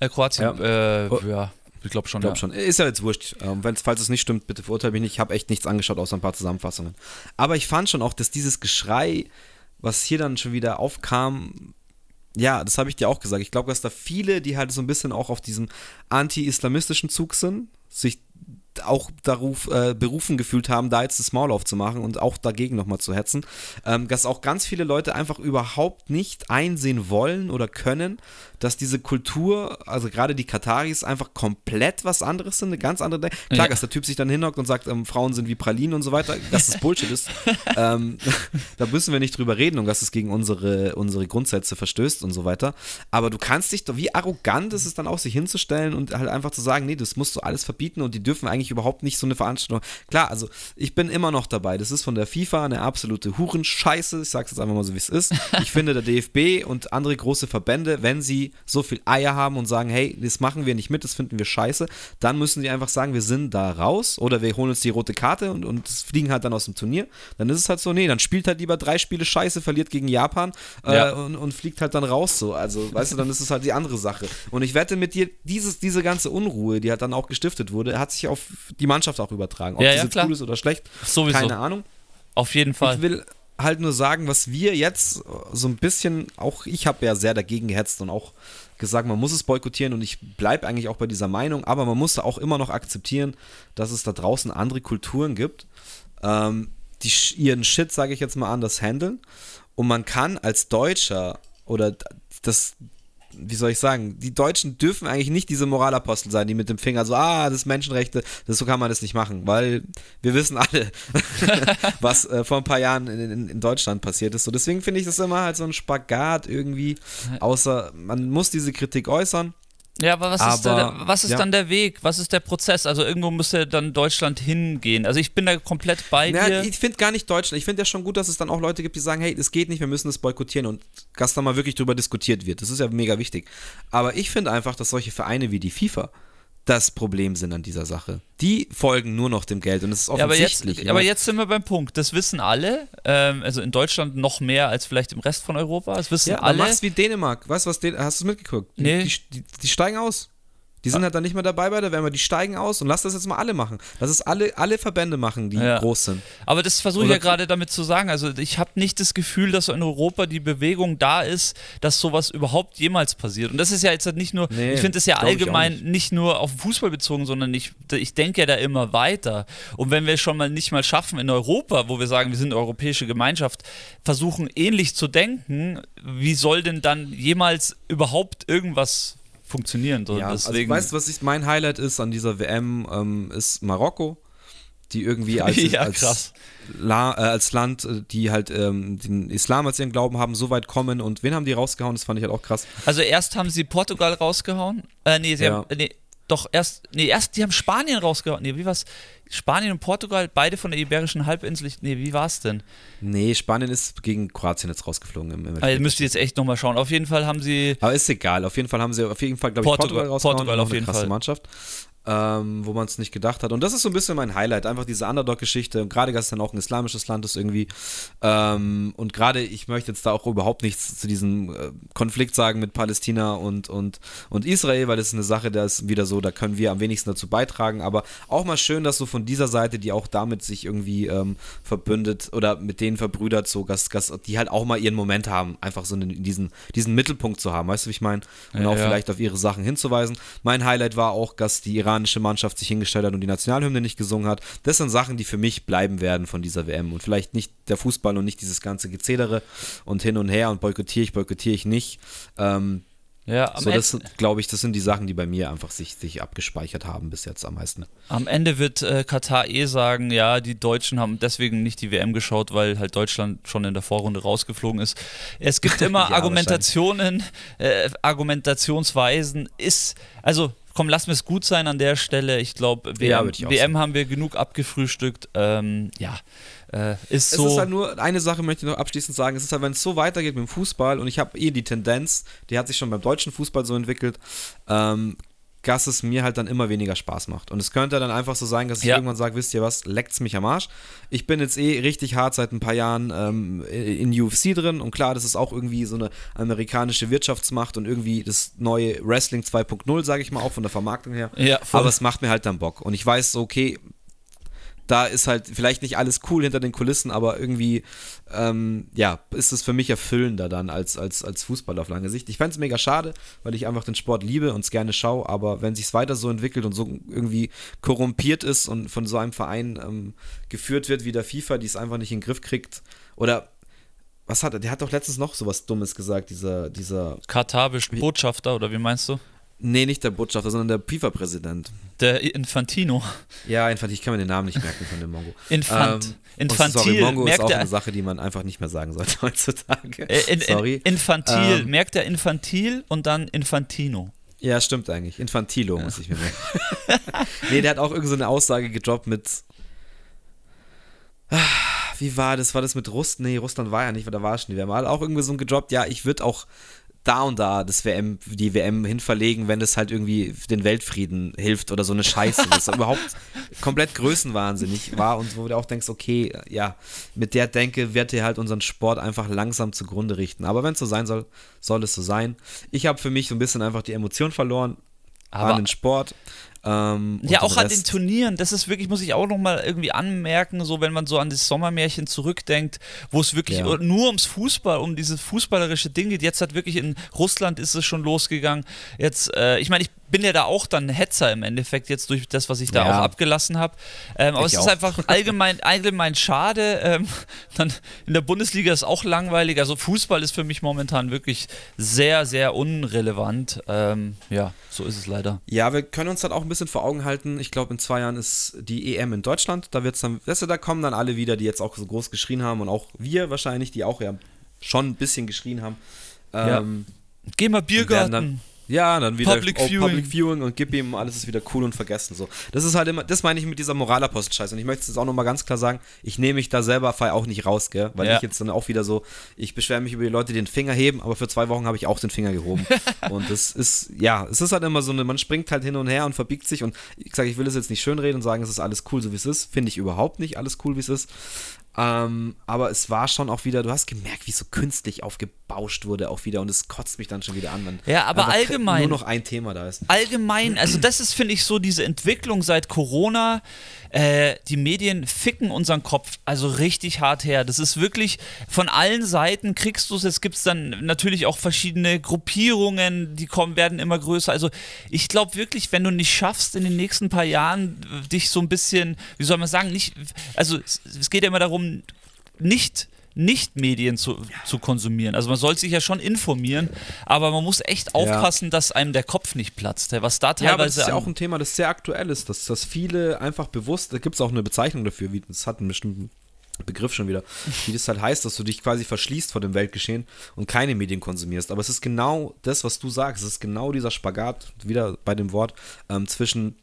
Speaker 2: äh, Kroatien, äh,
Speaker 1: Oh.
Speaker 2: ja, ich glaube schon.
Speaker 1: Ich glaube
Speaker 2: ja.
Speaker 1: schon. Ist ja jetzt wurscht. Ähm, wenn's, falls es nicht stimmt, bitte verurteile mich nicht. Ich habe echt nichts angeschaut, außer ein paar Zusammenfassungen. Aber ich fand schon auch, dass dieses Geschrei, was hier dann schon wieder aufkam, ja, das habe ich dir auch gesagt. Ich glaube, dass da viele, die halt so ein bisschen auch auf diesem anti-islamistischen Zug sind, sich auch darauf äh, berufen gefühlt haben, da jetzt das Maul aufzumachen und auch dagegen nochmal zu hetzen, ähm, dass auch ganz viele Leute einfach überhaupt nicht einsehen wollen oder können, dass diese Kultur, also gerade die Kataris, einfach komplett was anderes sind, eine ganz andere. De Klar,
Speaker 2: Ja.
Speaker 1: dass der Typ sich dann hinhockt und sagt, ähm, Frauen sind wie Pralinen und so weiter, dass das Bullshit ist. [laughs] ähm, [laughs] da müssen wir nicht drüber reden und dass es gegen unsere, unsere Grundsätze verstößt und so weiter. Aber du kannst dich doch, wie arrogant ist es dann auch, sich hinzustellen und halt einfach zu sagen, nee, das musst du alles verbieten und die dürfen eigentlich überhaupt nicht so eine Veranstaltung. Klar, also ich bin immer noch dabei. Das ist von der FIFA eine absolute Hurenscheiße. Ich sag's jetzt einfach mal so, wie es ist. Ich finde, der DFB und andere große Verbände, wenn sie so viel Eier haben und sagen, hey, das machen wir nicht mit, das finden wir scheiße, dann müssen die einfach sagen, wir sind da raus oder wir holen uns die rote Karte und, und fliegen halt dann aus dem Turnier. Dann ist es halt so, nee, dann spielt halt lieber drei Spiele scheiße, verliert gegen Japan äh,
Speaker 2: Ja.
Speaker 1: und, und fliegt halt dann raus so. Also, weißt du, dann ist es halt die andere Sache. Und ich wette mit dir, dieses, diese ganze Unruhe, die halt dann auch gestiftet wurde, hat sich auf die Mannschaft auch übertragen. Ob
Speaker 2: Ja,
Speaker 1: das
Speaker 2: ja,
Speaker 1: jetzt
Speaker 2: klar.
Speaker 1: cool ist oder schlecht,
Speaker 2: Sowieso.
Speaker 1: keine Ahnung.
Speaker 2: Auf jeden Fall.
Speaker 1: Ich will halt nur sagen, was wir jetzt so ein bisschen, auch ich habe ja sehr dagegen gehetzt und auch gesagt, man muss es boykottieren und ich bleibe eigentlich auch bei dieser Meinung, aber man muss da auch immer noch akzeptieren, dass es da draußen andere Kulturen gibt, ähm, die ihren Shit, sage ich jetzt mal, anders handeln und man kann als Deutscher oder das wie soll ich sagen, die Deutschen dürfen eigentlich nicht diese Moralapostel sein, die mit dem Finger so, ah, das ist Menschenrechte, das, so kann man das nicht machen, weil wir wissen alle, [laughs] [laughs] was äh, vor ein paar Jahren in, in, in Deutschland passiert ist. So, deswegen finde ich das immer halt so ein Spagat irgendwie, außer man muss diese Kritik äußern.
Speaker 2: Ja, aber was ist,
Speaker 1: Aber,
Speaker 2: da, was ist
Speaker 1: ja.
Speaker 2: dann der Weg? Was ist der Prozess? Also irgendwo müsste dann Deutschland hingehen. Also ich bin da komplett bei
Speaker 1: Ja,
Speaker 2: dir.
Speaker 1: ich finde gar nicht Deutschland. Ich finde ja schon gut, dass es dann auch Leute gibt, die sagen, hey, das geht nicht, wir müssen das boykottieren und dass da mal wirklich drüber diskutiert wird. Das ist ja mega wichtig. Aber ich finde einfach, dass solche Vereine wie die FIFA, das Problem sind an dieser Sache. Die folgen nur noch dem Geld und es ist
Speaker 2: Ja, aber,
Speaker 1: offensichtlich.
Speaker 2: jetzt, aber jetzt sind wir beim Punkt. Das wissen alle. Ähm, also in Deutschland noch mehr als vielleicht im Rest von Europa. Das wissen
Speaker 1: ja,
Speaker 2: alle.
Speaker 1: machst wie Dänemark. Weißt du, was Dän hast du mitgeguckt? Die,
Speaker 2: Nee.
Speaker 1: die, die, die steigen aus. Die sind halt dann nicht mehr dabei bei der Wärme, die steigen aus und lass das jetzt mal alle machen. Lass es alle, alle Verbände machen, die
Speaker 2: Ja.
Speaker 1: groß sind.
Speaker 2: Aber das versuche ich ja gerade damit zu sagen. Also ich habe nicht das Gefühl, dass so in Europa die Bewegung da ist, dass sowas überhaupt jemals passiert. Und das ist ja jetzt halt nicht nur,
Speaker 1: Nee,
Speaker 2: ich finde es ja allgemein
Speaker 1: nicht.
Speaker 2: nicht. nur auf den Fußball bezogen, sondern ich, ich denke ja da immer weiter. Und wenn wir es schon mal nicht mal schaffen in Europa, wo wir sagen, wir sind eine europäische Gemeinschaft, versuchen ähnlich zu denken, wie soll denn dann jemals überhaupt irgendwas funktionieren? So,
Speaker 1: Ja,
Speaker 2: deswegen,
Speaker 1: also weißt du, was ich, mein Highlight ist an dieser WM, ähm, ist Marokko, die irgendwie [laughs] als,
Speaker 2: Ja,
Speaker 1: als. La, äh, als Land, äh, die halt ähm, den Islam als ihren Glauben haben, so weit kommen und wen haben die rausgehauen? Das fand ich halt auch krass.
Speaker 2: Also erst haben sie Portugal rausgehauen. Äh, nee, sie
Speaker 1: Ja.
Speaker 2: haben, nee, doch erst, nee, erst, die haben Spanien rausgehauen. Nee, wie war's? Spanien und Portugal, beide von der Iberischen Halbinsel. Nee, wie war's denn?
Speaker 1: Nee, Spanien ist gegen Kroatien jetzt rausgeflogen im, im
Speaker 2: Also, müsst ihr jetzt echt nochmal schauen. Auf jeden Fall haben sie,
Speaker 1: Aber ist egal. Auf jeden Fall haben sie auf jeden Fall, glaube ich,
Speaker 2: Portugal-
Speaker 1: Portugal rausgehauen.
Speaker 2: Portugal auf
Speaker 1: eine
Speaker 2: jeden
Speaker 1: krasse
Speaker 2: Fall.
Speaker 1: Mannschaft. Ähm, wo man es nicht gedacht hat. Und das ist so ein bisschen mein Highlight. Einfach diese Underdog-Geschichte. Und gerade, dass es dann auch ein islamisches Land ist irgendwie. Ähm, und gerade, ich möchte jetzt da auch überhaupt nichts zu diesem äh, Konflikt sagen mit Palästina und, und, und Israel, weil das ist eine Sache, da ist wieder so, da können wir am wenigsten dazu beitragen. Aber auch mal schön, dass so von dieser Seite, die auch damit sich irgendwie ähm, verbündet oder mit denen verbrüdert, so, dass, dass die halt auch mal ihren Moment haben, einfach so einen, diesen, diesen Mittelpunkt zu haben. Weißt du, wie ich meine? Und
Speaker 2: Ja,
Speaker 1: auch
Speaker 2: ja.
Speaker 1: vielleicht auf ihre Sachen hinzuweisen. Mein Highlight war auch, dass die iranische Mannschaft sich hingestellt hat und die Nationalhymne nicht gesungen hat. Das sind Sachen, die für mich bleiben werden von dieser WM. Und vielleicht nicht der Fußball und nicht dieses ganze Gezedere und hin und her und boykottiere ich, boykottiere ich nicht. Ähm,
Speaker 2: ja, am,
Speaker 1: so, das glaube ich, das sind die Sachen, die bei mir einfach sich, sich abgespeichert haben bis jetzt am meisten.
Speaker 2: am Ende wird äh, Katar eh sagen, ja, die Deutschen haben deswegen nicht die WM geschaut, weil halt Deutschland schon in der Vorrunde rausgeflogen ist. Es gibt [laughs] immer
Speaker 1: Ja,
Speaker 2: Argumentationen, äh, Argumentationsweisen. Ist, also komm, lass mir es gut sein an der Stelle. Ich glaube,
Speaker 1: Ja,
Speaker 2: WM,
Speaker 1: auch
Speaker 2: WM haben wir genug abgefrühstückt. Ähm, ja, äh, ist
Speaker 1: Es
Speaker 2: so.
Speaker 1: ist halt nur, eine Sache möchte ich noch abschließend sagen, es ist halt, wenn es so weitergeht mit dem Fußball und ich habe eh die Tendenz, die hat sich schon beim deutschen Fußball so entwickelt, ähm, dass es mir halt dann immer weniger Spaß macht. Und es könnte dann einfach so sein, dass ich
Speaker 2: Ja.
Speaker 1: irgendwann sage, wisst ihr was, leckt's mich am Arsch. Ich bin jetzt eh richtig hart seit ein paar Jahren ähm, in UFC drin und klar, das ist auch irgendwie so eine amerikanische Wirtschaftsmacht und irgendwie das neue Wrestling 2.0, sage ich mal, auch von der Vermarktung her.
Speaker 2: ja.
Speaker 1: Aber es macht mir halt dann Bock. Und ich weiß, so, okay, da ist halt vielleicht nicht alles cool hinter den Kulissen, aber irgendwie, ähm, ja, ist es für mich erfüllender dann als, als, als Fußball auf lange Sicht. Ich fände es mega schade, weil ich einfach den Sport liebe und es gerne schaue, aber wenn sich weiter so entwickelt und so irgendwie korrumpiert ist und von so einem Verein ähm, geführt wird wie der FIFA, die es einfach nicht in den Griff kriegt, oder was hat er? Der hat doch letztens noch sowas Dummes gesagt, dieser, dieser,
Speaker 2: Katar Botschafter, oder wie meinst du?
Speaker 1: Nee, nicht der Botschafter, sondern der FIFA-Präsident.
Speaker 2: Der Infantino.
Speaker 1: Ja, einfach, ich kann mir den Namen nicht merken von dem Mongo.
Speaker 2: Infant.
Speaker 1: Ähm,
Speaker 2: Infantil.
Speaker 1: Und sorry, Mongo ist
Speaker 2: merkt
Speaker 1: auch
Speaker 2: er,
Speaker 1: eine Sache, die man einfach nicht mehr sagen sollte [laughs] heutzutage.
Speaker 2: äh, in,
Speaker 1: sorry.
Speaker 2: in, infantil.
Speaker 1: Ähm,
Speaker 2: merkt er Infantil und dann Infantino.
Speaker 1: ja, stimmt eigentlich. Infantilo muss ich mir merken. [laughs] nee, der hat auch irgend so eine Aussage gedroppt mit. Ah, Wie war das? War das mit Russland? Nee, Russland war ja nicht, weil da war schon die. Hat auch irgendwie so gedroppt, ja, ich würde auch da und da das WM, die WM hinverlegen, wenn das halt irgendwie den Weltfrieden hilft oder so eine Scheiße. Das ist [laughs] überhaupt komplett größenwahnsinnig war und wo du auch denkst, okay, ja, mit der Denke wird ihr halt unseren Sport einfach langsam zugrunde richten. Aber wenn es so sein soll, soll es so sein. Ich habe für mich so ein bisschen einfach die Emotion verloren
Speaker 2: Aber-
Speaker 1: an den Sport. Ähm,
Speaker 2: Ja, auch an den Turnieren, das ist wirklich, muss ich auch nochmal irgendwie anmerken, so wenn man so an das Sommermärchen zurückdenkt, wo es wirklich
Speaker 1: Ja.
Speaker 2: nur ums Fußball, um dieses fußballerische Ding geht. Jetzt hat wirklich in Russland ist es schon losgegangen. Jetzt, äh, ich meine, ich bin ja da auch dann Hetzer im Endeffekt, jetzt durch das, was ich da
Speaker 1: Ja.
Speaker 2: auch abgelassen habe. Ähm, aber
Speaker 1: Ich
Speaker 2: es ist
Speaker 1: auch.
Speaker 2: einfach [laughs] allgemein, allgemein schade. Ähm, [laughs] dann in der Bundesliga ist auch langweilig. Also Fußball ist für mich momentan wirklich sehr, sehr unrelevant. Ähm, ja, so ist es leider.
Speaker 1: Ja, wir können uns halt auch ein bisschen vor Augen halten. Ich glaube, in zwei Jahren ist die EM in Deutschland. Da wird's dann, weißt du, da kommen dann alle wieder, die jetzt auch so groß geschrien haben und auch wir wahrscheinlich, die auch ja schon ein bisschen geschrien haben.
Speaker 2: Ja.
Speaker 1: Ähm,
Speaker 2: Geh mal Biergarten.
Speaker 1: Ja, dann wieder
Speaker 2: Public
Speaker 1: oh,
Speaker 2: Viewing.
Speaker 1: Public Viewing und gib ihm, alles ist wieder cool und vergessen. So. Das ist halt immer, das meine ich mit dieser Moralapostel-Scheiße. Und ich möchte es auch nochmal ganz klar sagen, ich nehme mich da selber auch nicht raus, gell? Weil
Speaker 2: Ja.
Speaker 1: ich jetzt dann auch wieder so, ich beschwere mich über die Leute, die den Finger heben, aber für zwei Wochen habe ich auch den Finger gehoben. [laughs] und das ist, ja, es ist halt immer so eine, man springt halt hin und her und verbiegt sich und ich sage, ich will es jetzt nicht schönreden und sagen, es ist alles cool, so wie es ist. Finde ich überhaupt nicht alles cool, wie es ist. Ähm, aber es war schon auch wieder, du hast gemerkt, wie so künstlich aufgebauscht wurde auch wieder und es kotzt mich dann schon wieder an, wenn
Speaker 2: Ja, aber allgemein-
Speaker 1: nur noch ein Thema da ist.
Speaker 2: allgemein, also das ist, finde ich, so diese Entwicklung seit Corona. Äh, die Medien ficken unseren Kopf also richtig hart her. Das ist wirklich von allen Seiten kriegst du es. Es gibt dann natürlich auch verschiedene Gruppierungen, die kommen, werden immer größer. Also ich glaube wirklich, wenn du nicht schaffst, in den nächsten paar Jahren äh, dich so ein bisschen, wie soll man sagen, nicht, also es geht ja immer darum, nicht nicht Medien zu, zu konsumieren. Also man sollte sich ja schon informieren, aber man muss echt aufpassen, dass einem der Kopf nicht platzt. Was da teilweise
Speaker 1: Ja, aber das ist ja auch ein Thema, das sehr aktuell ist, dass, dass viele einfach bewusst, da gibt es auch eine Bezeichnung dafür, wie das hat einen bestimmten Begriff schon wieder, wie das halt heißt, dass du dich quasi verschließt vor dem Weltgeschehen und keine Medien konsumierst. Aber es ist genau das, was du sagst. Es ist genau dieser Spagat, wieder bei dem Wort, ähm, zwischen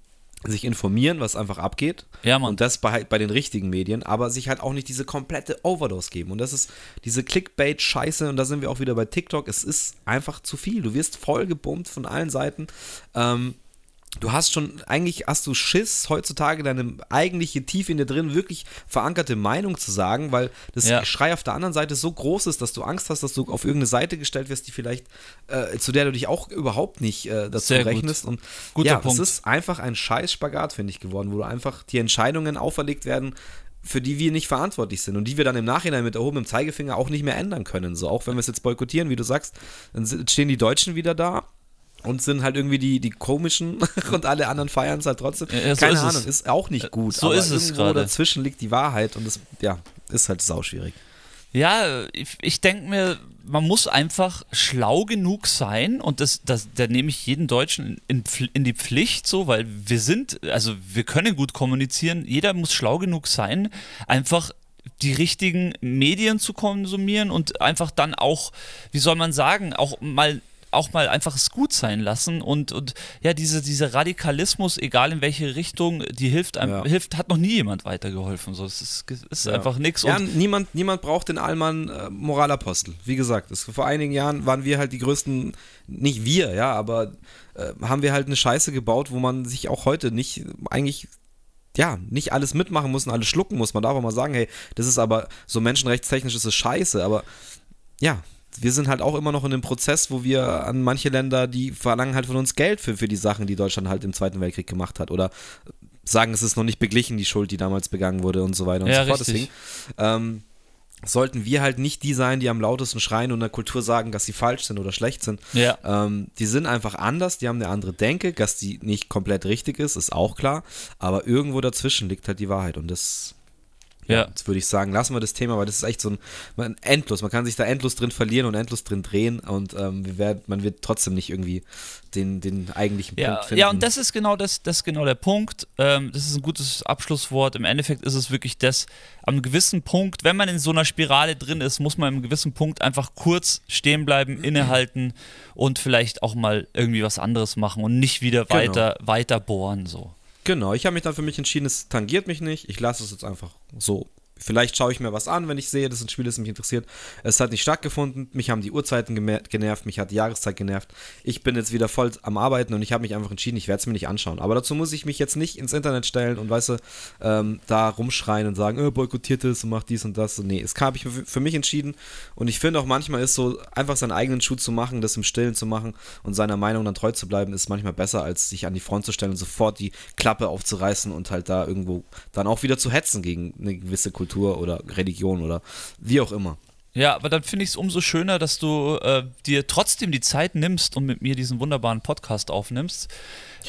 Speaker 1: sich informieren, was einfach abgeht.
Speaker 2: Ja, Mann.
Speaker 1: Und das bei, bei den richtigen Medien, aber sich halt auch nicht diese komplette Overdose geben. Und das ist diese Clickbait-Scheiße, und da sind wir auch wieder bei TikTok. Es ist einfach zu viel. Du wirst voll gebummt von allen Seiten. Ähm, du hast schon, eigentlich hast du Schiss, heutzutage deine eigentliche tief in dir drin wirklich verankerte Meinung zu sagen, weil das
Speaker 2: Ja.
Speaker 1: Schrei auf der anderen Seite so groß ist, dass du Angst hast, dass du auf irgendeine Seite gestellt wirst, die vielleicht, äh, zu der du dich auch überhaupt nicht äh, dazu
Speaker 2: Sehr gut.
Speaker 1: rechnest. Und
Speaker 2: Guter
Speaker 1: ja,
Speaker 2: Punkt.
Speaker 1: es ist einfach ein scheiß Spagat, finde ich, geworden, wo du einfach die Entscheidungen auferlegt werden, für die wir nicht verantwortlich sind und die wir dann im Nachhinein mit erhobenem Zeigefinger auch nicht mehr ändern können. So, auch wenn wir es jetzt boykottieren, wie du sagst, dann stehen die Deutschen wieder da und sind halt irgendwie die, die komischen [laughs] und alle anderen feiern es halt trotzdem.
Speaker 2: Ja, ja, so
Speaker 1: Keine
Speaker 2: ist es.
Speaker 1: Ahnung, ist auch nicht gut.
Speaker 2: so ist es gerade.
Speaker 1: dazwischen liegt die Wahrheit und es, ja, ist halt sauschwierig.
Speaker 2: Ja, ich, ich denke mir, man muss einfach schlau genug sein und das, das, da nehme ich jeden Deutschen in, in die Pflicht, so, weil wir sind, also wir können gut kommunizieren, jeder muss schlau genug sein, einfach die richtigen Medien zu konsumieren und einfach dann auch, wie soll man sagen, auch mal auch mal einfach es gut sein lassen und, und ja, diese, dieser Radikalismus, egal in welche Richtung, die hilft einem,
Speaker 1: Ja.
Speaker 2: hilft, hat noch nie jemand weitergeholfen. So, es ist, ist
Speaker 1: Ja.
Speaker 2: einfach nichts.
Speaker 1: Ja,
Speaker 2: und
Speaker 1: niemand, niemand braucht den Allmann äh, Moralapostel. Wie gesagt, es, vor einigen Jahren waren wir halt die größten, nicht wir, ja, aber äh, haben wir halt eine Scheiße gebaut, wo man sich auch heute nicht eigentlich ja, nicht alles mitmachen muss und alles schlucken muss. Man darf auch mal sagen, hey, das ist aber so menschenrechtstechnisch ist es scheiße, aber ja, wir sind halt auch immer noch in einem Prozess, wo wir an manche Länder, die verlangen halt von uns Geld für, für die Sachen, die Deutschland halt im Zweiten Weltkrieg gemacht hat oder sagen, es ist noch nicht beglichen, die Schuld, die damals begangen wurde und so weiter und
Speaker 2: Ja,
Speaker 1: so fort.
Speaker 2: richtig.
Speaker 1: Deswegen ähm, sollten wir halt nicht die sein, die am lautesten schreien und der Kultur sagen, dass sie falsch sind oder schlecht sind.
Speaker 2: Ja.
Speaker 1: Ähm, die sind einfach anders, die haben eine andere Denke, dass die nicht komplett richtig ist, ist auch klar, aber irgendwo dazwischen liegt halt die Wahrheit und das
Speaker 2: Ja.
Speaker 1: Jetzt würde ich sagen, lassen wir das Thema, weil das ist echt so ein man, endlos. Man kann sich da endlos drin verlieren und endlos drin drehen und ähm, wir werden, man wird trotzdem nicht irgendwie den, den eigentlichen
Speaker 2: Ja,
Speaker 1: Punkt finden.
Speaker 2: ja, und das ist genau das, das ist genau der Punkt. Ähm, das ist ein gutes Abschlusswort. Im Endeffekt ist es wirklich das, am gewissen Punkt, wenn man in so einer Spirale drin ist, muss man am gewissen Punkt einfach kurz stehen bleiben, innehalten und vielleicht auch mal irgendwie was anderes machen und nicht wieder
Speaker 1: Genau.
Speaker 2: weiter, weiter bohren. So.
Speaker 1: Genau, ich habe mich dann für mich entschieden, es tangiert mich nicht. Ich lasse es jetzt einfach so. Vielleicht schaue ich mir was an, wenn ich sehe, das ist ein Spiel, das mich interessiert. Es hat nicht stattgefunden. Mich haben die Uhrzeiten genervt, mich hat die Jahreszeit genervt. Ich bin jetzt wieder voll am Arbeiten und ich habe mich einfach entschieden, ich werde es mir nicht anschauen. Aber dazu muss ich mich jetzt nicht ins Internet stellen und weißt du, ähm, da rumschreien und sagen, äh, boykottiert es und macht dies und das. Nee, es habe ich für mich entschieden. Und ich finde auch manchmal ist so, einfach seinen eigenen Schuh zu machen, das im Stillen zu machen und seiner Meinung dann treu zu bleiben, ist manchmal besser, als sich an die Front zu stellen und sofort die Klappe aufzureißen und halt da irgendwo dann auch wieder zu hetzen gegen eine gewisse Kultur oder Religion oder wie auch immer.
Speaker 2: Ja, aber dann finde ich es umso schöner, dass du äh, dir trotzdem die Zeit nimmst und mit mir diesen wunderbaren Podcast aufnimmst.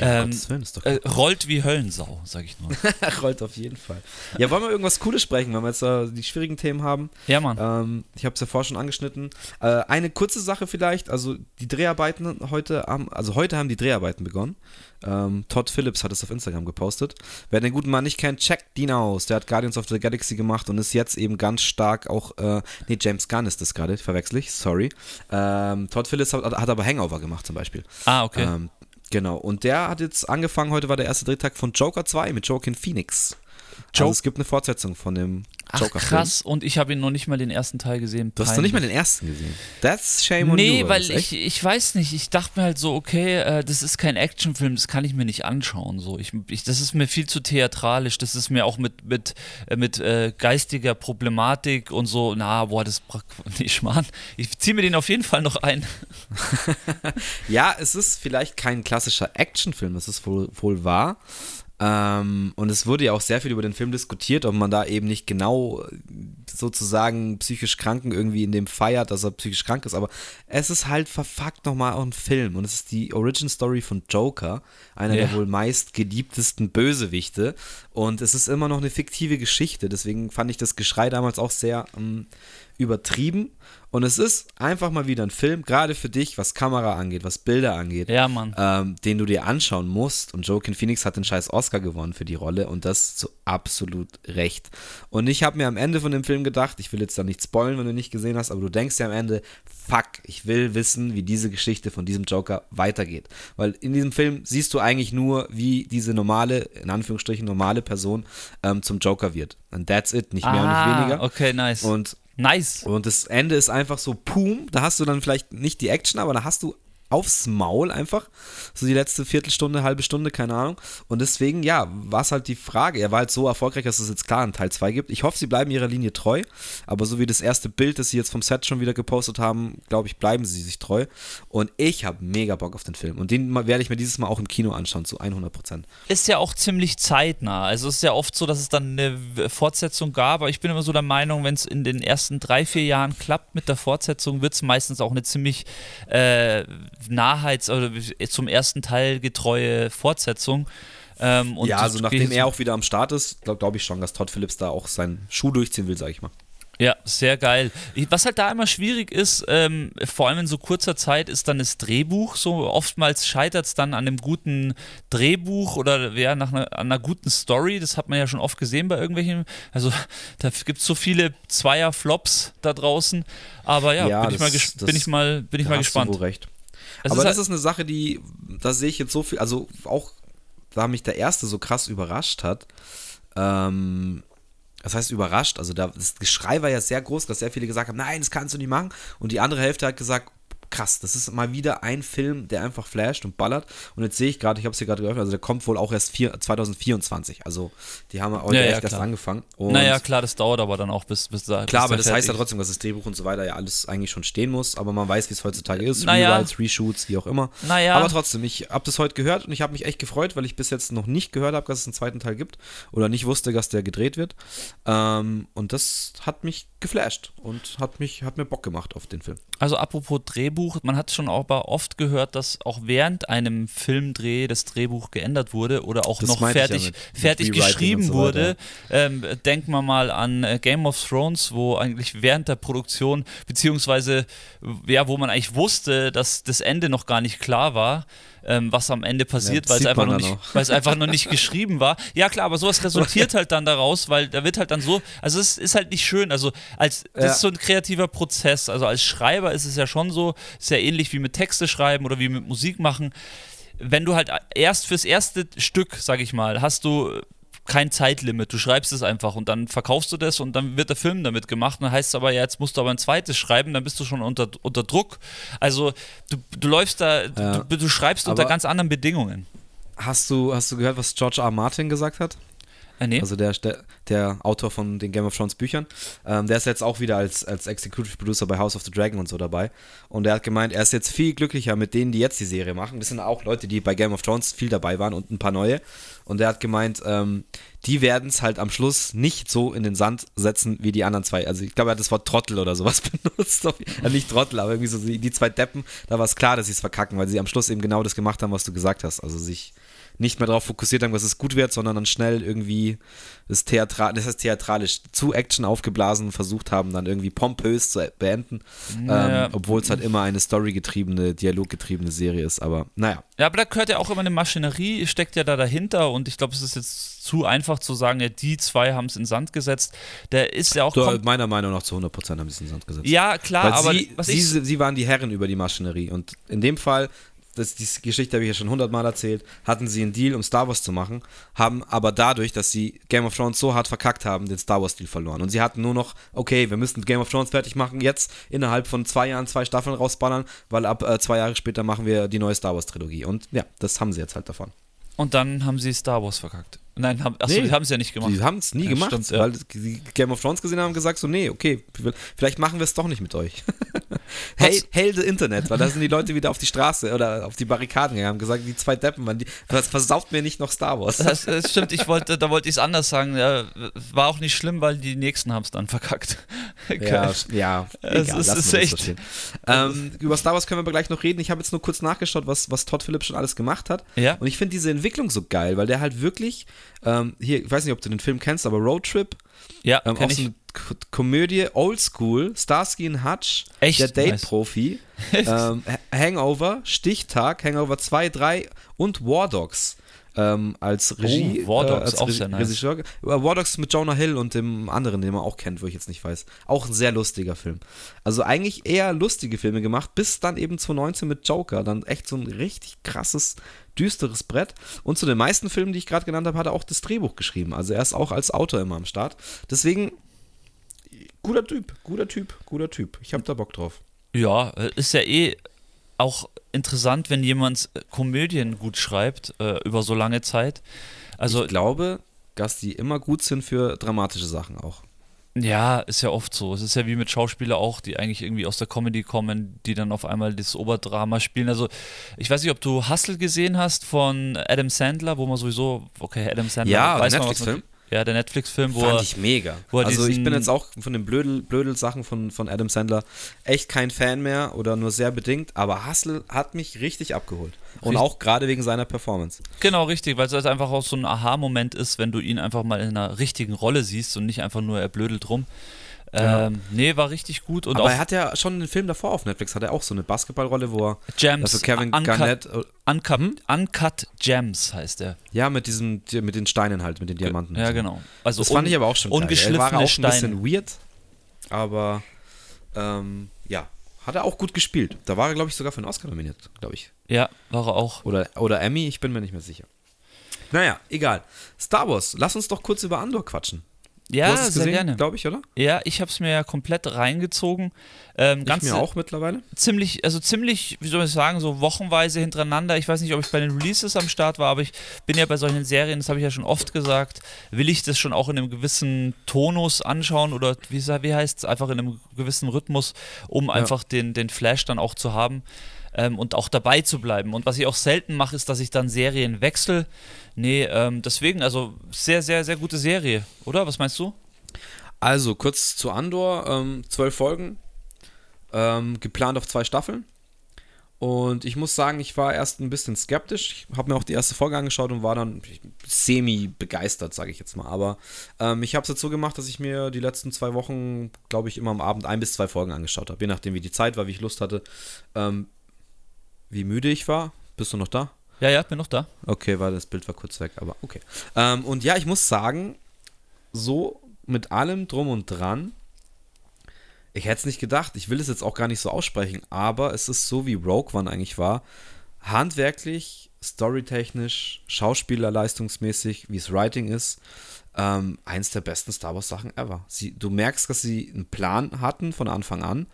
Speaker 2: Ähm,
Speaker 1: Gottes Willen, ist doch
Speaker 2: äh, rollt wie Höllensau, sag ich nur. [laughs]
Speaker 1: rollt auf jeden Fall. Ja, wollen wir irgendwas Cooles sprechen, wenn wir jetzt äh, die schwierigen Themen haben?
Speaker 2: Ja, Mann.
Speaker 1: Ähm, ich habe es ja vorher schon angeschnitten. Äh, eine kurze Sache vielleicht, also die Dreharbeiten heute haben, also heute haben die Dreharbeiten begonnen. Ähm, Todd Phillips hat es auf Instagram gepostet. Wer den guten Mann nicht kennt, checkt ihn aus. Der hat Guardians of the Galaxy gemacht und ist jetzt eben ganz stark auch, äh, nee, James Gunn ist das gerade, verwechsel ich, sorry. Ähm, Todd Phillips hat, hat, aber Hangover gemacht zum Beispiel.
Speaker 2: Ah, okay.
Speaker 1: Ähm, genau, und der hat jetzt angefangen, heute war der erste Drehtag von Joker 2 mit Joaquin Phoenix. Also es gibt eine Fortsetzung von dem Joker.
Speaker 2: Ach, krass, und ich habe ihn noch nicht mal den ersten Teil gesehen.
Speaker 1: Du hast noch nicht mal den ersten gesehen. That's shame on
Speaker 2: nee,
Speaker 1: you.
Speaker 2: weil ich, ich weiß nicht, ich dachte mir halt so, okay, äh, das ist kein Actionfilm, das kann ich mir nicht anschauen. So. Ich, ich, das ist mir viel zu theatralisch, das ist mir auch mit, mit, äh, mit äh, geistiger Problematik und so, na, boah, das [laughs] nee, Schmarrn. Ich ziehe mir den auf jeden Fall noch ein. [laughs]
Speaker 1: ja, es ist vielleicht kein klassischer Actionfilm, das ist wohl, wohl wahr. Ähm, und es wurde ja auch sehr viel über den Film diskutiert, ob man da eben nicht genau sozusagen psychisch Kranken irgendwie in dem feiert, dass er psychisch krank ist. Aber es ist halt verfuckt nochmal auch ein Film. Und es ist die Origin Story von Joker, einer ja. der wohl meist geliebtesten Bösewichte. Und es ist immer noch eine fiktive Geschichte. Deswegen fand ich das Geschrei damals auch sehr ähm, übertrieben. Und es ist einfach mal wieder ein Film, gerade für dich, was Kamera angeht, was Bilder angeht,
Speaker 2: ja.
Speaker 1: Ähm, den du dir anschauen musst. Und Joaquin Phoenix hat den scheiß Oscar gewonnen für die Rolle und das zu absolut recht. Und ich habe mir am Ende von dem Film gedacht, ich will jetzt da nicht spoilen, wenn du nicht gesehen hast, aber du denkst ja am Ende, fuck, ich will wissen, wie diese Geschichte von diesem Joker weitergeht. Weil in diesem Film siehst du eigentlich nur, wie diese normale, in Anführungsstrichen normale Person ähm, zum Joker wird. And that's it, nicht mehr
Speaker 2: ah,
Speaker 1: und nicht weniger.
Speaker 2: Okay, nice.
Speaker 1: Und
Speaker 2: Nice.
Speaker 1: Und das Ende ist einfach so, pum, da hast du dann vielleicht nicht die Action, aber da hast du aufs Maul einfach. So die letzte Viertelstunde, halbe Stunde, keine Ahnung. Und deswegen, ja, war es halt die Frage. Er war halt so erfolgreich, dass es jetzt klar einen Teil 2 gibt. Ich hoffe, sie bleiben ihrer Linie treu. Aber so wie das erste Bild, das sie jetzt vom Set schon wieder gepostet haben, glaube ich, bleiben sie sich treu. Und ich habe mega Bock auf den Film. Und den werde ich mir dieses Mal auch im Kino anschauen, zu 100 Prozent.
Speaker 2: Ist ja auch ziemlich zeitnah. Also es ist ja oft so, dass es dann eine Fortsetzung gab. Aber ich bin immer so der Meinung, wenn es in den ersten drei, vier Jahren klappt mit der Fortsetzung, wird es meistens auch eine ziemlich äh, Nahheits- oder zum ersten Teil getreue Fortsetzung. Ähm,
Speaker 1: ja, also nachdem er auch wieder am Start ist, glaube glaub ich schon, dass Todd Phillips da auch seinen Schuh durchziehen will, sage ich mal.
Speaker 2: Ja, sehr geil. Was halt da immer schwierig ist, ähm, vor allem in so kurzer Zeit, ist dann das Drehbuch. So oftmals scheitert es dann an einem guten Drehbuch oder ja, nach einer, an einer guten Story. Das hat man ja schon oft gesehen bei irgendwelchen. Also [laughs] da gibt es so viele Zweier-Flops da draußen. Aber ja, ja bin, das, ich mal bin ich mal, bin ich mal gespannt.
Speaker 1: Hast du recht. Das Aber ist das halt ist eine Sache, die, da sehe ich jetzt so viel, also auch, da mich der erste so krass überrascht hat. Ähm, das heißt überrascht, also da, das Geschrei war ja sehr groß, dass sehr viele gesagt haben, nein, das kannst du nicht machen. Und die andere Hälfte hat gesagt, krass. Das ist mal wieder ein Film, der einfach flasht und ballert. Und jetzt sehe ich gerade, ich habe es hier gerade geöffnet, also der kommt wohl auch erst vier, 2024. Also die haben heute ja, ja, erst angefangen.
Speaker 2: Und naja, klar, das dauert aber dann auch bis, bis
Speaker 1: da. Klar, bis aber das heißt ja trotzdem, dass das Drehbuch und so weiter ja alles eigentlich schon stehen muss. Aber man weiß, wie es heutzutage ist.
Speaker 2: Naja.
Speaker 1: Rewrites, Reshoots, wie auch immer.
Speaker 2: Naja.
Speaker 1: Aber trotzdem, ich habe das heute gehört und ich habe mich echt gefreut, weil ich bis jetzt noch nicht gehört habe, dass es einen zweiten Teil gibt. Oder nicht wusste, dass der gedreht wird. Ähm, und das hat mich geflasht und hat mich, hat mir Bock gemacht auf den Film.
Speaker 2: Also apropos Drehbuch, man hat schon aber oft gehört, dass auch während einem Filmdreh das Drehbuch geändert wurde oder auch das noch fertig, ja mit, fertig mit geschrieben so wurde. Ähm, denken wir mal an äh, Game of Thrones, wo eigentlich während der Produktion, beziehungsweise ja, wo man eigentlich wusste, dass das Ende noch gar nicht klar war, ähm, was am Ende passiert, ja, weil, es einfach noch nicht, einfach noch nicht geschrieben war. Ja klar, aber sowas resultiert [laughs] halt dann daraus, weil da wird halt dann so, also es ist halt nicht schön, also als, das ja. ist so ein kreativer Prozess, also als Schreiber ist es ja schon so, ist ja ähnlich wie mit Texte schreiben oder wie mit Musik machen, wenn du halt erst fürs erste Stück, sag ich mal, hast du kein Zeitlimit. Du schreibst es einfach und dann verkaufst du das und dann wird der Film damit gemacht. Und dann heißt es aber, ja, jetzt musst du aber ein zweites schreiben, dann bist du schon unter, unter Druck. Also du, du läufst da, ja. du, du, schreibst aber unter ganz anderen Bedingungen.
Speaker 1: Hast du, hast du gehört, was George R. Martin gesagt hat?
Speaker 2: Äh, nee.
Speaker 1: Also der, der, Autor von den Game of Thrones Büchern. Ähm, der ist jetzt auch wieder als, als Executive Producer bei House of the Dragon und so dabei. Und er hat gemeint, er ist jetzt viel glücklicher mit denen, die jetzt die Serie machen. Das sind auch Leute, die bei Game of Thrones viel dabei waren und ein paar neue. Und er hat gemeint, ähm, die werden es halt am Schluss nicht so in den Sand setzen wie die anderen zwei. Also ich glaube, er hat das Wort Trottel oder sowas [laughs] benutzt. ja, nicht Trottel, aber irgendwie so die zwei Deppen, da war es klar, dass sie es verkacken, weil sie am Schluss eben genau das gemacht haben, was du gesagt hast. Also sich nicht mehr darauf fokussiert haben, dass es gut wird, sondern dann schnell irgendwie das Theatral, das heißt theatralisch zu Action aufgeblasen versucht haben, dann irgendwie pompös zu beenden,
Speaker 2: Naja.
Speaker 1: ähm, obwohl es halt immer eine storygetriebene, dialoggetriebene Serie ist. Aber naja,
Speaker 2: Ja, aber da gehört ja auch immer eine Maschinerie, steckt ja da dahinter und ich glaube, es ist jetzt zu einfach zu sagen, ja, die zwei haben es in Sand gesetzt. Der ist ja auch. kom-
Speaker 1: meiner Meinung nach zu 100% haben sie es in den Sand gesetzt.
Speaker 2: ja, klar,
Speaker 1: Weil
Speaker 2: aber
Speaker 1: sie,
Speaker 2: was
Speaker 1: sie, sie waren die Herren über die Maschinerie. Und in dem Fall, das, die Geschichte habe ich ja schon hundertmal erzählt, hatten sie einen Deal, um Star Wars zu machen, haben aber dadurch, dass sie Game of Thrones so hart verkackt haben, den Star Wars-Deal verloren. Und sie hatten nur noch, okay, wir müssen Game of Thrones fertig machen, jetzt innerhalb von zwei Jahren zwei Staffeln rausballern, weil ab äh, zwei Jahre später machen wir die neue Star Wars-Trilogie. Und ja, das haben sie jetzt halt davon.
Speaker 2: Und dann haben sie Star Wars verkackt. Nein, haben, achso,
Speaker 1: Nee.
Speaker 2: die haben es ja nicht gemacht.
Speaker 1: Die haben es nie
Speaker 2: Ja,
Speaker 1: gemacht,
Speaker 2: stimmt, ja.
Speaker 1: weil die Game of Thrones gesehen haben und gesagt so, nee, okay, vielleicht machen wir es doch nicht mit euch. [laughs] hey, hail the Internet, weil da sind die Leute wieder auf die Straße oder auf die Barrikaden gegangen, haben gesagt, die zwei Deppen, man, die, das versaut mir nicht noch Star Wars.
Speaker 2: Das, das stimmt, ich wollte, da wollte ich es anders sagen. Ja, war auch nicht schlimm, weil die nächsten haben es dann verkackt. [laughs]
Speaker 1: Ja, ja,
Speaker 2: Es
Speaker 1: egal,
Speaker 2: ist- ist echt-.
Speaker 1: Ähm, über Star Wars können wir aber gleich noch reden. Ich habe jetzt nur kurz nachgeschaut, was, was Todd Phillips schon alles gemacht hat.
Speaker 2: Ja.
Speaker 1: Und ich finde diese Entwicklung so geil, weil der halt wirklich, ähm, hier, ich weiß nicht, ob du den Film kennst, aber Road Trip,
Speaker 2: Ja,
Speaker 1: ähm,
Speaker 2: kenn ich.
Speaker 1: K Komödie, Oldschool, Starsky und Hutch,
Speaker 2: Echt?
Speaker 1: der. Date-Profi, [laughs] ähm, Ha- Hangover, Stichtag, Hangover 2, 3 und War Dogs. Ähm, als Regie.
Speaker 2: Oh, War Dogs,
Speaker 1: als
Speaker 2: auch
Speaker 1: Re-
Speaker 2: sehr nice.
Speaker 1: Regisseur. Äh, War Dogs mit Jonah Hill und dem anderen, den man auch kennt, wo ich jetzt nicht weiß. Auch ein sehr lustiger Film. Also eigentlich eher lustige Filme gemacht, bis dann eben 2019 mit Joker. Dann echt so ein richtig krasses, düsteres Brett. Und zu den meisten Filmen, die ich gerade genannt habe, hat er auch das Drehbuch geschrieben. Also er ist auch als Autor immer am Start. Deswegen, guter Typ, guter Typ, guter Typ. Ich habe da Bock drauf.
Speaker 2: Ja, äh, ist ja eh auch interessant, wenn jemand äh, Komödien gut schreibt äh, über so lange Zeit. Also
Speaker 1: ich glaube, dass die immer gut sind für dramatische Sachen auch.
Speaker 2: ja, ist ja oft so. Es ist ja wie mit Schauspielern auch, die eigentlich irgendwie aus der Comedy kommen, die dann auf einmal das Oberdrama spielen. Also ich weiß nicht, ob du Hustle gesehen hast von Adam Sandler, wo man sowieso, okay, Adam Sandler,
Speaker 1: Ja,
Speaker 2: weiß
Speaker 1: Netflix-Film.
Speaker 2: Ja, der Netflix-Film, wo
Speaker 1: Fand
Speaker 2: er,
Speaker 1: ich mega. also ich bin jetzt auch von den Blödel, Blödel-Sachen von, von Adam Sandler echt kein Fan mehr oder nur sehr bedingt, aber Hustle hat mich richtig abgeholt. Und
Speaker 2: Richtig.
Speaker 1: auch gerade wegen seiner Performance.
Speaker 2: Genau, richtig, weil es halt einfach auch so ein Aha-Moment ist, wenn du ihn einfach mal in einer richtigen Rolle siehst und nicht einfach nur er blödelt rum.
Speaker 1: Ja.
Speaker 2: Ähm, nee, war richtig gut und
Speaker 1: aber er hat ja schon einen Film davor auf Netflix, hat er auch so eine Basketballrolle, wo er
Speaker 2: Gems,
Speaker 1: also Kevin
Speaker 2: Uncut,
Speaker 1: Garnett, äh,
Speaker 2: Uncut, Uncut Gems heißt er.
Speaker 1: ja, mit diesem, mit den Steinen halt, mit den Diamanten.
Speaker 2: Ja,
Speaker 1: so.
Speaker 2: genau. Also
Speaker 1: Das fand ich aber auch schon geil. Er
Speaker 2: ungeschliffene
Speaker 1: war auch ein
Speaker 2: Steine.
Speaker 1: bisschen weird, aber ähm, ja, hat er auch gut gespielt. Da war er, glaube ich, sogar für einen Oscar nominiert, glaube ich.
Speaker 2: Ja, war er auch.
Speaker 1: Oder, oder Emmy, ich bin mir nicht mehr sicher. Naja, egal. Star Wars, lass uns doch kurz über Andor quatschen.
Speaker 2: Ja, sehr
Speaker 1: gesehen,
Speaker 2: gerne.
Speaker 1: glaube ich, oder?
Speaker 2: Ja, ich habe es mir ja komplett reingezogen. Ähm, ganz
Speaker 1: ich mir auch mittlerweile.
Speaker 2: ziemlich, also ziemlich, wie soll ich sagen, so wochenweise hintereinander. Ich weiß nicht, ob ich bei den Releases am Start war, aber ich bin ja bei solchen Serien, das habe ich ja schon oft gesagt, will ich das schon auch in einem gewissen Tonus anschauen oder wie, wie heißt es, einfach in einem gewissen Rhythmus, um einfach den, den Flash dann auch zu haben. Ähm, und auch dabei zu bleiben. Und was ich auch selten mache, ist, dass ich dann Serien wechsle. Nee, ähm, deswegen, also sehr, sehr, sehr gute Serie, oder? Was meinst du?
Speaker 1: Also, kurz zu Andor, ähm, zwölf Folgen, ähm, geplant auf zwei Staffeln. Und ich muss sagen, ich war erst ein bisschen skeptisch. Ich habe mir auch die erste Folge angeschaut und war dann semi begeistert, sage ich jetzt mal. Aber ähm, ich habe es so gemacht, dass ich mir die letzten zwei Wochen, glaube ich, immer am Abend ein bis zwei Folgen angeschaut habe. Je nachdem, wie die Zeit war, wie ich Lust hatte, ähm, wie müde ich war. Bist du noch da?
Speaker 2: Ja, ja, bin noch da.
Speaker 1: Okay, weil das Bild war kurz weg, aber okay. Ähm, und ja, ich muss sagen, so mit allem drum und dran, ich hätte es nicht gedacht, ich will es jetzt auch gar nicht so aussprechen, aber es ist so, wie Rogue One eigentlich war, handwerklich, storytechnisch, schauspielerleistungsmäßig, wie es Writing ist, ähm, eins der besten Star Wars Sachen ever. Sie, du merkst, dass sie einen Plan hatten von Anfang an.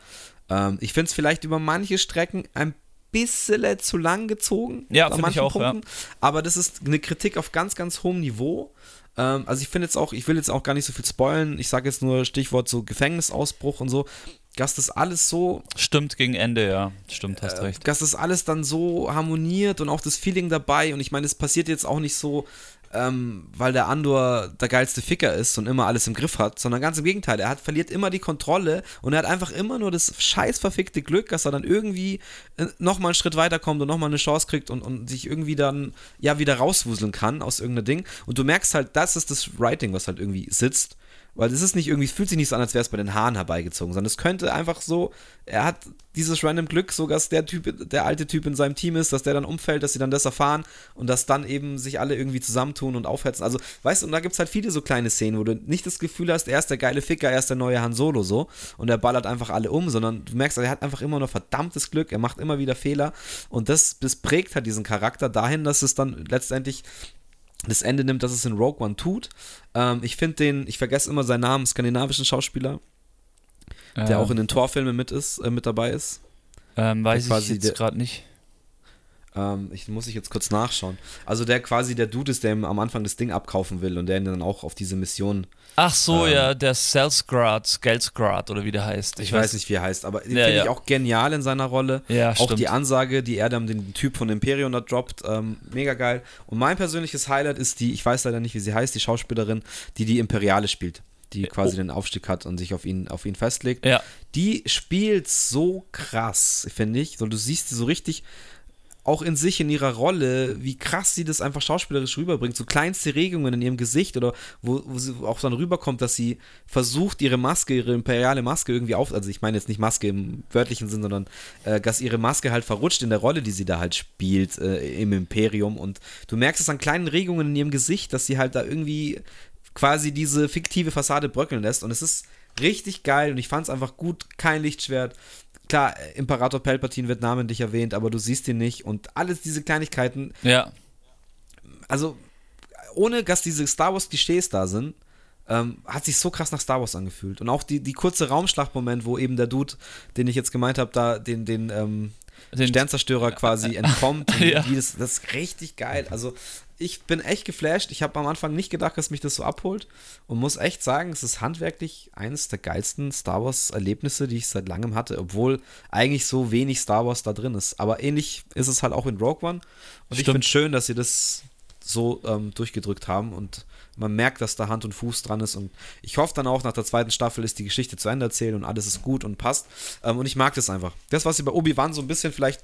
Speaker 1: Ähm, ich finde es vielleicht über manche Strecken ein bisschen zu lang gezogen.
Speaker 2: Ja,
Speaker 1: an manchen
Speaker 2: auch, ja.
Speaker 1: Punkten. Aber das ist eine Kritik auf ganz, ganz hohem Niveau. Ähm, also ich finde jetzt auch, ich will jetzt auch gar nicht so viel spoilen. Ich sage jetzt nur Stichwort so Gefängnisausbruch und so. Dass das alles so,
Speaker 2: Stimmt gegen Ende, ja. Stimmt, hast recht.
Speaker 1: dass das alles dann so harmoniert und auch das Feeling dabei. Und ich meine, es passiert jetzt auch nicht so ähm, weil der Andor der geilste Ficker ist und immer alles im Griff hat, sondern ganz im Gegenteil. Er hat, verliert immer die Kontrolle und er hat einfach immer nur das scheiß verfickte Glück, dass er dann irgendwie äh, nochmal einen Schritt weiterkommt und nochmal eine Chance kriegt und, und sich irgendwie dann ja wieder rauswuseln kann aus irgendeinem Ding. Und du merkst halt, das ist das Writing, was halt irgendwie sitzt. Weil es ist nicht irgendwie, fühlt sich nicht so an, als wäre es bei den Haaren herbeigezogen, sondern es könnte einfach so, er hat dieses random Glück, so dass der Typ, der alte Typ in seinem Team ist, dass der dann umfällt, dass sie dann das erfahren und dass dann eben sich alle irgendwie zusammentun und aufhetzen. Also, weißt du, und da gibt es halt viele so kleine Szenen, wo du nicht das Gefühl hast, er ist der geile Ficker, er ist der neue Han Solo so und er ballert einfach alle um, sondern du merkst, er hat einfach immer nur verdammtes Glück, er macht immer wieder Fehler und das, das prägt halt diesen Charakter dahin, dass es dann letztendlich das Ende nimmt, dass es in Rogue One tut. Ähm, ich finde den, ich vergesse immer seinen Namen, skandinavischen Schauspieler, ähm. der auch in den Torfilmen mit ist, äh, mit dabei ist.
Speaker 2: Ähm, weiß ich jetzt gerade nicht.
Speaker 1: Ähm, ich muss ich jetzt kurz nachschauen. Also der quasi der Dude ist, der ihm am Anfang das Ding abkaufen will und der ihn dann auch auf diese Mission.
Speaker 2: Ach so, ähm, ja, der Selsgrad, Gelsgrad oder wie der heißt.
Speaker 1: Ich, ich weiß, weiß, nicht, wie er heißt, aber den ja, finde ja. ich auch genial in seiner Rolle.
Speaker 2: Ja,
Speaker 1: auch
Speaker 2: stimmt.
Speaker 1: die Ansage, die er dann den Typ von Imperium da droppt, ähm, mega geil. Und mein persönliches Highlight ist die, ich weiß leider nicht, wie sie heißt, die Schauspielerin, die die Imperiale spielt die quasi oh. den Aufstieg hat und sich auf ihn, auf ihn festlegt.
Speaker 2: Ja.
Speaker 1: Die spielt so krass, finde ich. So, du siehst sie so richtig auch in sich, in ihrer Rolle, wie krass sie das einfach schauspielerisch rüberbringt. So kleinste Regungen in ihrem Gesicht oder wo, wo sie auch dann rüberkommt, dass sie versucht, ihre Maske, ihre imperiale Maske irgendwie auf, also ich meine jetzt nicht Maske im wörtlichen Sinn, sondern äh, dass ihre Maske halt verrutscht in der Rolle, die sie da halt spielt äh, im Imperium. Und du merkst es an kleinen Regungen in ihrem Gesicht, dass sie halt da irgendwie quasi diese fiktive Fassade bröckeln lässt. Und es ist richtig geil und ich fand es einfach gut. Kein Lichtschwert, klar, Imperator Palpatine wird namentlich erwähnt, aber du siehst ihn nicht und alles diese Kleinigkeiten.
Speaker 2: Ja.
Speaker 1: Also, ohne dass diese Star Wars-Klischees da sind, ähm, hat sich so krass nach Star Wars angefühlt. Und auch die, die kurze Raumschlachtmoment, wo eben der Dude, den ich jetzt gemeint habe, da den, den, ähm, den Sternzerstörer quasi entkommt. [laughs] ja. das, das ist richtig geil. Also ich bin echt geflasht. Ich habe am Anfang nicht gedacht, dass mich das so abholt und muss echt sagen, es ist handwerklich eines der geilsten Star Wars-Erlebnisse, die ich seit langem hatte, obwohl eigentlich so wenig Star Wars da drin ist. Aber ähnlich ist es halt auch in Rogue One. Und Stimmt. ich finde es schön, dass sie das so ähm, durchgedrückt haben und man merkt, dass da Hand und Fuß dran ist und ich hoffe dann auch, nach der zweiten Staffel ist die Geschichte zu Ende erzählt und alles ist gut und passt ähm, und ich mag das einfach. Das, was sie bei Obi-Wan so ein bisschen vielleicht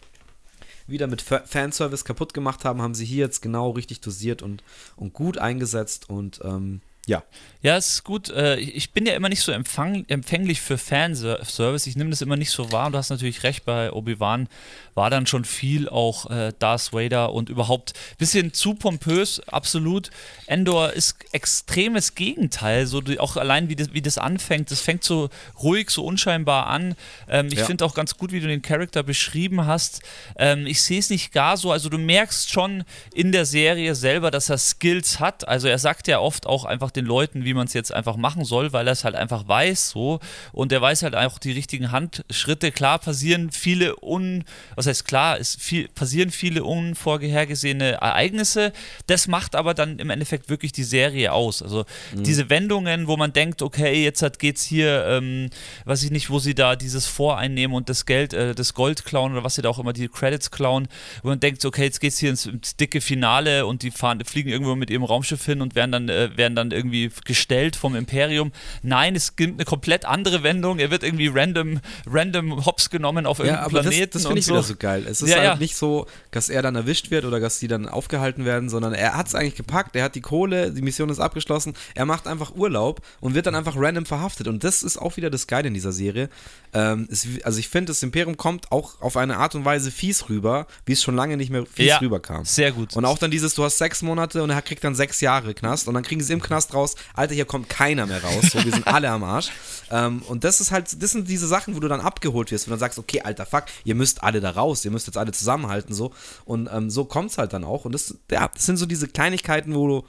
Speaker 1: wieder mit Fanservice kaputt gemacht haben, haben sie hier jetzt genau richtig dosiert und, und gut eingesetzt und ähm, ja.
Speaker 2: Ja, es ist gut. Äh, ich bin ja immer nicht so empfänglich für Fanservice. Ich nehme das immer nicht so wahr. Du hast natürlich recht, bei Obi-Wan war dann schon viel auch äh, Darth Vader und überhaupt ein bisschen zu pompös, absolut. Endor ist extremes Gegenteil. So auch allein, wie das, wie das anfängt. Das fängt so ruhig, so unscheinbar an. Ähm, ich ja. finde auch ganz gut, wie du den Charakter beschrieben hast. Ähm, ich sehe es nicht gar so. Also, du merkst schon in der Serie selber, dass er Skills hat. Also, er sagt ja oft auch einfach den Leuten, wie man es jetzt einfach machen soll, weil er es halt einfach weiß so und er weiß halt auch die richtigen Handschritte. Klar passieren viele un, was heißt klar, es viel, passieren viele unvorhergesehene Ereignisse. Das macht aber dann im Endeffekt wirklich die Serie aus. Also mhm. diese Wendungen, wo man denkt, okay, jetzt hat, geht's hier, ähm, weiß ich nicht, wo sie da dieses Voreinnehmen und das Geld, äh, das Gold klauen oder was sie da auch immer die Credits klauen, wo man denkt, okay, jetzt geht's hier ins, ins dicke Finale und die fahren, fliegen irgendwo mit ihrem Raumschiff hin und werden dann, äh, werden dann irgendwie irgendwie gestellt vom Imperium. Nein, es gibt eine komplett andere Wendung. Er wird irgendwie random, random hops genommen auf irgendeinem ja, Planeten.
Speaker 1: Das, das finde ich so. wieder so geil. Es ist ja, halt ja. nicht so, dass er dann erwischt wird oder dass die dann aufgehalten werden, sondern er hat es eigentlich gepackt, er hat die Kohle, die Mission ist abgeschlossen, er macht einfach Urlaub und wird dann einfach random verhaftet. Und das ist auch wieder das Geile in dieser Serie. Ähm, es, also ich finde, das Imperium kommt auch auf eine Art und Weise fies rüber, wie es schon lange nicht mehr fies ja, rüberkam.
Speaker 2: Sehr gut.
Speaker 1: Und auch dann dieses, du hast sechs Monate und er kriegt dann sechs Jahre Knast und dann kriegen sie im Knast raus, Alter, hier kommt keiner mehr raus, so, wir sind alle am Arsch. [laughs] Ähm, und das ist halt, das sind diese Sachen, wo du dann abgeholt wirst, wo du dann sagst, okay, alter Fuck, ihr müsst alle da raus, ihr müsst jetzt alle zusammenhalten, so. Und ähm, so kommt es halt dann auch. Und das, ja, das sind so diese Kleinigkeiten, wo du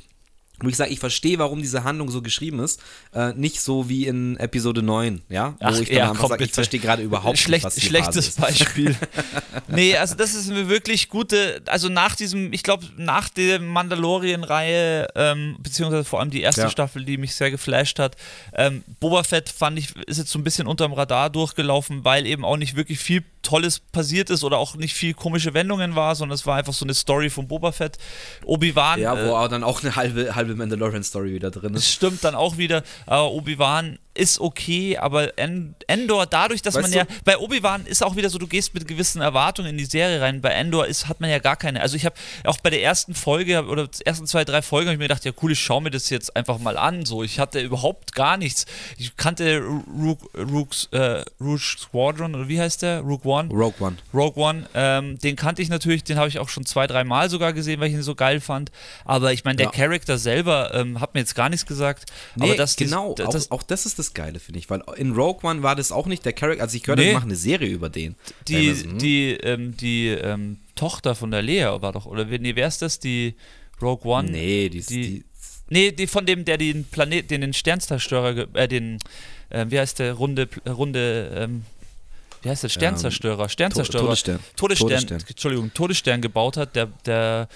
Speaker 1: wo ich sage, ich verstehe, warum diese Handlung so geschrieben ist. Äh, nicht so wie in Episode 9, ja?
Speaker 2: Ach,
Speaker 1: wo ich
Speaker 2: dann ja, komm, sage,
Speaker 1: ich verstehe gerade überhaupt
Speaker 2: Schlecht,
Speaker 1: nicht, was
Speaker 2: Schlechtes Beispiel. [laughs] nee, also das ist eine wirklich gute, also nach diesem, ich glaube, nach der Mandalorian-Reihe, ähm, beziehungsweise vor allem die erste ja. Staffel, die mich sehr geflasht hat, ähm, Boba Fett fand ich, ist jetzt so ein bisschen unterm Radar durchgelaufen, weil eben auch nicht wirklich viel Tolles passiert ist oder auch nicht viel komische Wendungen war, sondern es war einfach so eine Story von Boba Fett. Obi-Wan.
Speaker 1: Ja, wo
Speaker 2: äh,
Speaker 1: auch dann auch eine halbe, halbe Mandalorian-Story wieder drin
Speaker 2: das
Speaker 1: ist.
Speaker 2: stimmt dann auch wieder. Äh, Obi-Wan ist okay, aber En- Endor, dadurch, dass
Speaker 1: Weißt
Speaker 2: man
Speaker 1: du-
Speaker 2: ja, bei Obi-Wan ist auch wieder so, du gehst mit gewissen Erwartungen in die Serie rein. Bei Endor ist, hat man ja gar keine. Also ich habe auch bei der ersten Folge oder ersten zwei, drei Folgen habe ich mir gedacht, ja cool, ich schaue mir das jetzt einfach mal an. So, ich hatte überhaupt gar nichts. Ich kannte Rogue, Rogue, äh, Rouge Squadron oder wie heißt der? Rogue One?
Speaker 1: Rogue One.
Speaker 2: Rogue One, ähm, den kannte ich natürlich, den habe ich auch schon zwei, drei Mal sogar gesehen, weil ich ihn so geil fand. Aber ich meine, der
Speaker 1: Ja.
Speaker 2: Charakter selber ähm, hat mir jetzt gar nichts gesagt.
Speaker 1: Nee,
Speaker 2: aber das,
Speaker 1: genau,
Speaker 2: das,
Speaker 1: auch,
Speaker 2: das,
Speaker 1: auch das ist das Geile, finde ich, weil in Rogue One war das auch nicht der Charakter, also ich gehört,
Speaker 2: Nee.
Speaker 1: die machen eine Serie über den.
Speaker 2: Die,
Speaker 1: so, hm.
Speaker 2: die, ähm, die ähm, Tochter von der Lea war doch, oder nee, wer ist das? Die Rogue One?
Speaker 1: Nee, die,
Speaker 2: die-
Speaker 1: die,
Speaker 2: Nee, die von dem, der den Planet, den, den Sternzerstörer, äh, den, äh, wie heißt der, runde, runde, ähm, wie heißt der, Sternzerstörer, Sternzerstörer,
Speaker 1: Todesstern.
Speaker 2: Todesstern,
Speaker 1: Todesstern.
Speaker 2: Entschuldigung, Todesstern gebaut hat, der, der,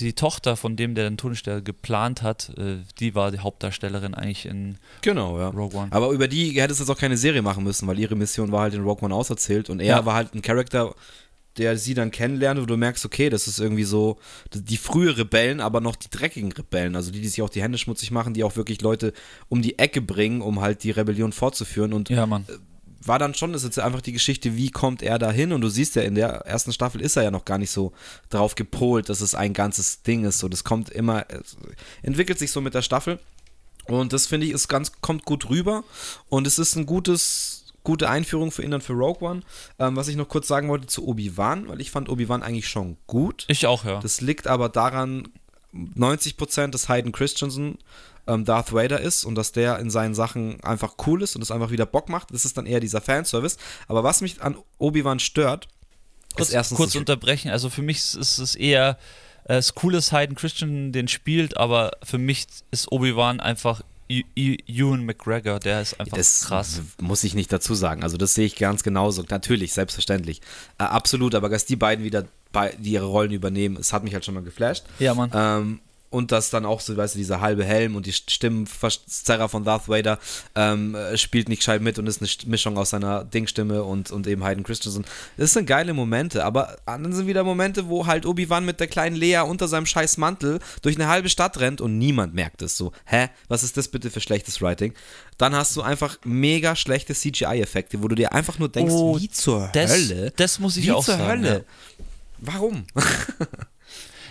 Speaker 2: die Tochter von dem, der den Todesstern geplant hat, äh, die war die Hauptdarstellerin eigentlich in
Speaker 1: Genau, ja.
Speaker 2: Rogue One.
Speaker 1: Aber über die hätte es jetzt auch keine Serie machen müssen, weil ihre Mission war halt in Rogue One auserzählt und er
Speaker 2: Ja.
Speaker 1: war halt ein Charakter, der sie dann kennenlernt, wo du merkst, okay, das ist irgendwie so die frühe Rebellen, aber noch die dreckigen Rebellen, also die, die sich auch die Hände schmutzig machen, die auch wirklich Leute um die Ecke bringen, um halt die Rebellion fortzuführen und
Speaker 2: Ja, Mann.
Speaker 1: War dann schon, das ist jetzt einfach die Geschichte, wie kommt er da hin? Und du siehst ja, in der ersten Staffel ist er ja noch gar nicht so drauf gepolt, dass es ein ganzes Ding ist. So, das kommt immer, entwickelt sich so mit der Staffel. Und das finde ich, ist ganz, kommt gut rüber. Und es ist ein gutes, gute Einführung für ihn dann für Rogue One. Ähm, was ich noch kurz sagen wollte zu Obi-Wan, weil ich fand Obi-Wan eigentlich schon gut.
Speaker 2: Ich auch, ja.
Speaker 1: Das liegt aber daran, 90% des Hayden Christensen ähm, Darth Vader ist und dass der in seinen Sachen einfach cool ist und es einfach wieder Bock macht. Das ist dann eher dieser Fanservice. Aber was mich an Obi-Wan stört,
Speaker 2: kurz,
Speaker 1: ist erstens
Speaker 2: kurz unterbrechen. Also für mich ist es eher äh, es cool, dass Hayden Christian den spielt, aber für mich ist Obi-Wan einfach E- E- Ewan McGregor, der ist einfach
Speaker 1: das
Speaker 2: krass.
Speaker 1: muss ich nicht dazu sagen. Also das sehe ich ganz genauso. Natürlich, selbstverständlich. Äh, absolut, aber dass die beiden wieder bei, die ihre Rollen übernehmen, es hat mich halt schon mal geflasht.
Speaker 2: Ja, Mann.
Speaker 1: Ähm, und dass dann auch so, weißt du, dieser halbe Helm und die Stimmenverzerrer von Darth Vader ähm, äh, spielt nicht gescheit mit und ist eine Mischung aus seiner Dingstimme und, und eben Hayden Christensen. Das sind geile Momente, aber dann sind wieder Momente, wo halt Obi-Wan mit der kleinen Lea unter seinem scheiß Mantel durch eine halbe Stadt rennt und niemand merkt es so. Hä? Was ist das bitte für schlechtes Writing? Dann hast du einfach mega schlechte CGI-Effekte, wo du dir einfach nur denkst,
Speaker 2: Oh,
Speaker 1: wie zur
Speaker 2: das,
Speaker 1: Hölle?
Speaker 2: das muss ich
Speaker 1: wie
Speaker 2: auch
Speaker 1: zur
Speaker 2: sagen.
Speaker 1: Hölle? Warum? [laughs]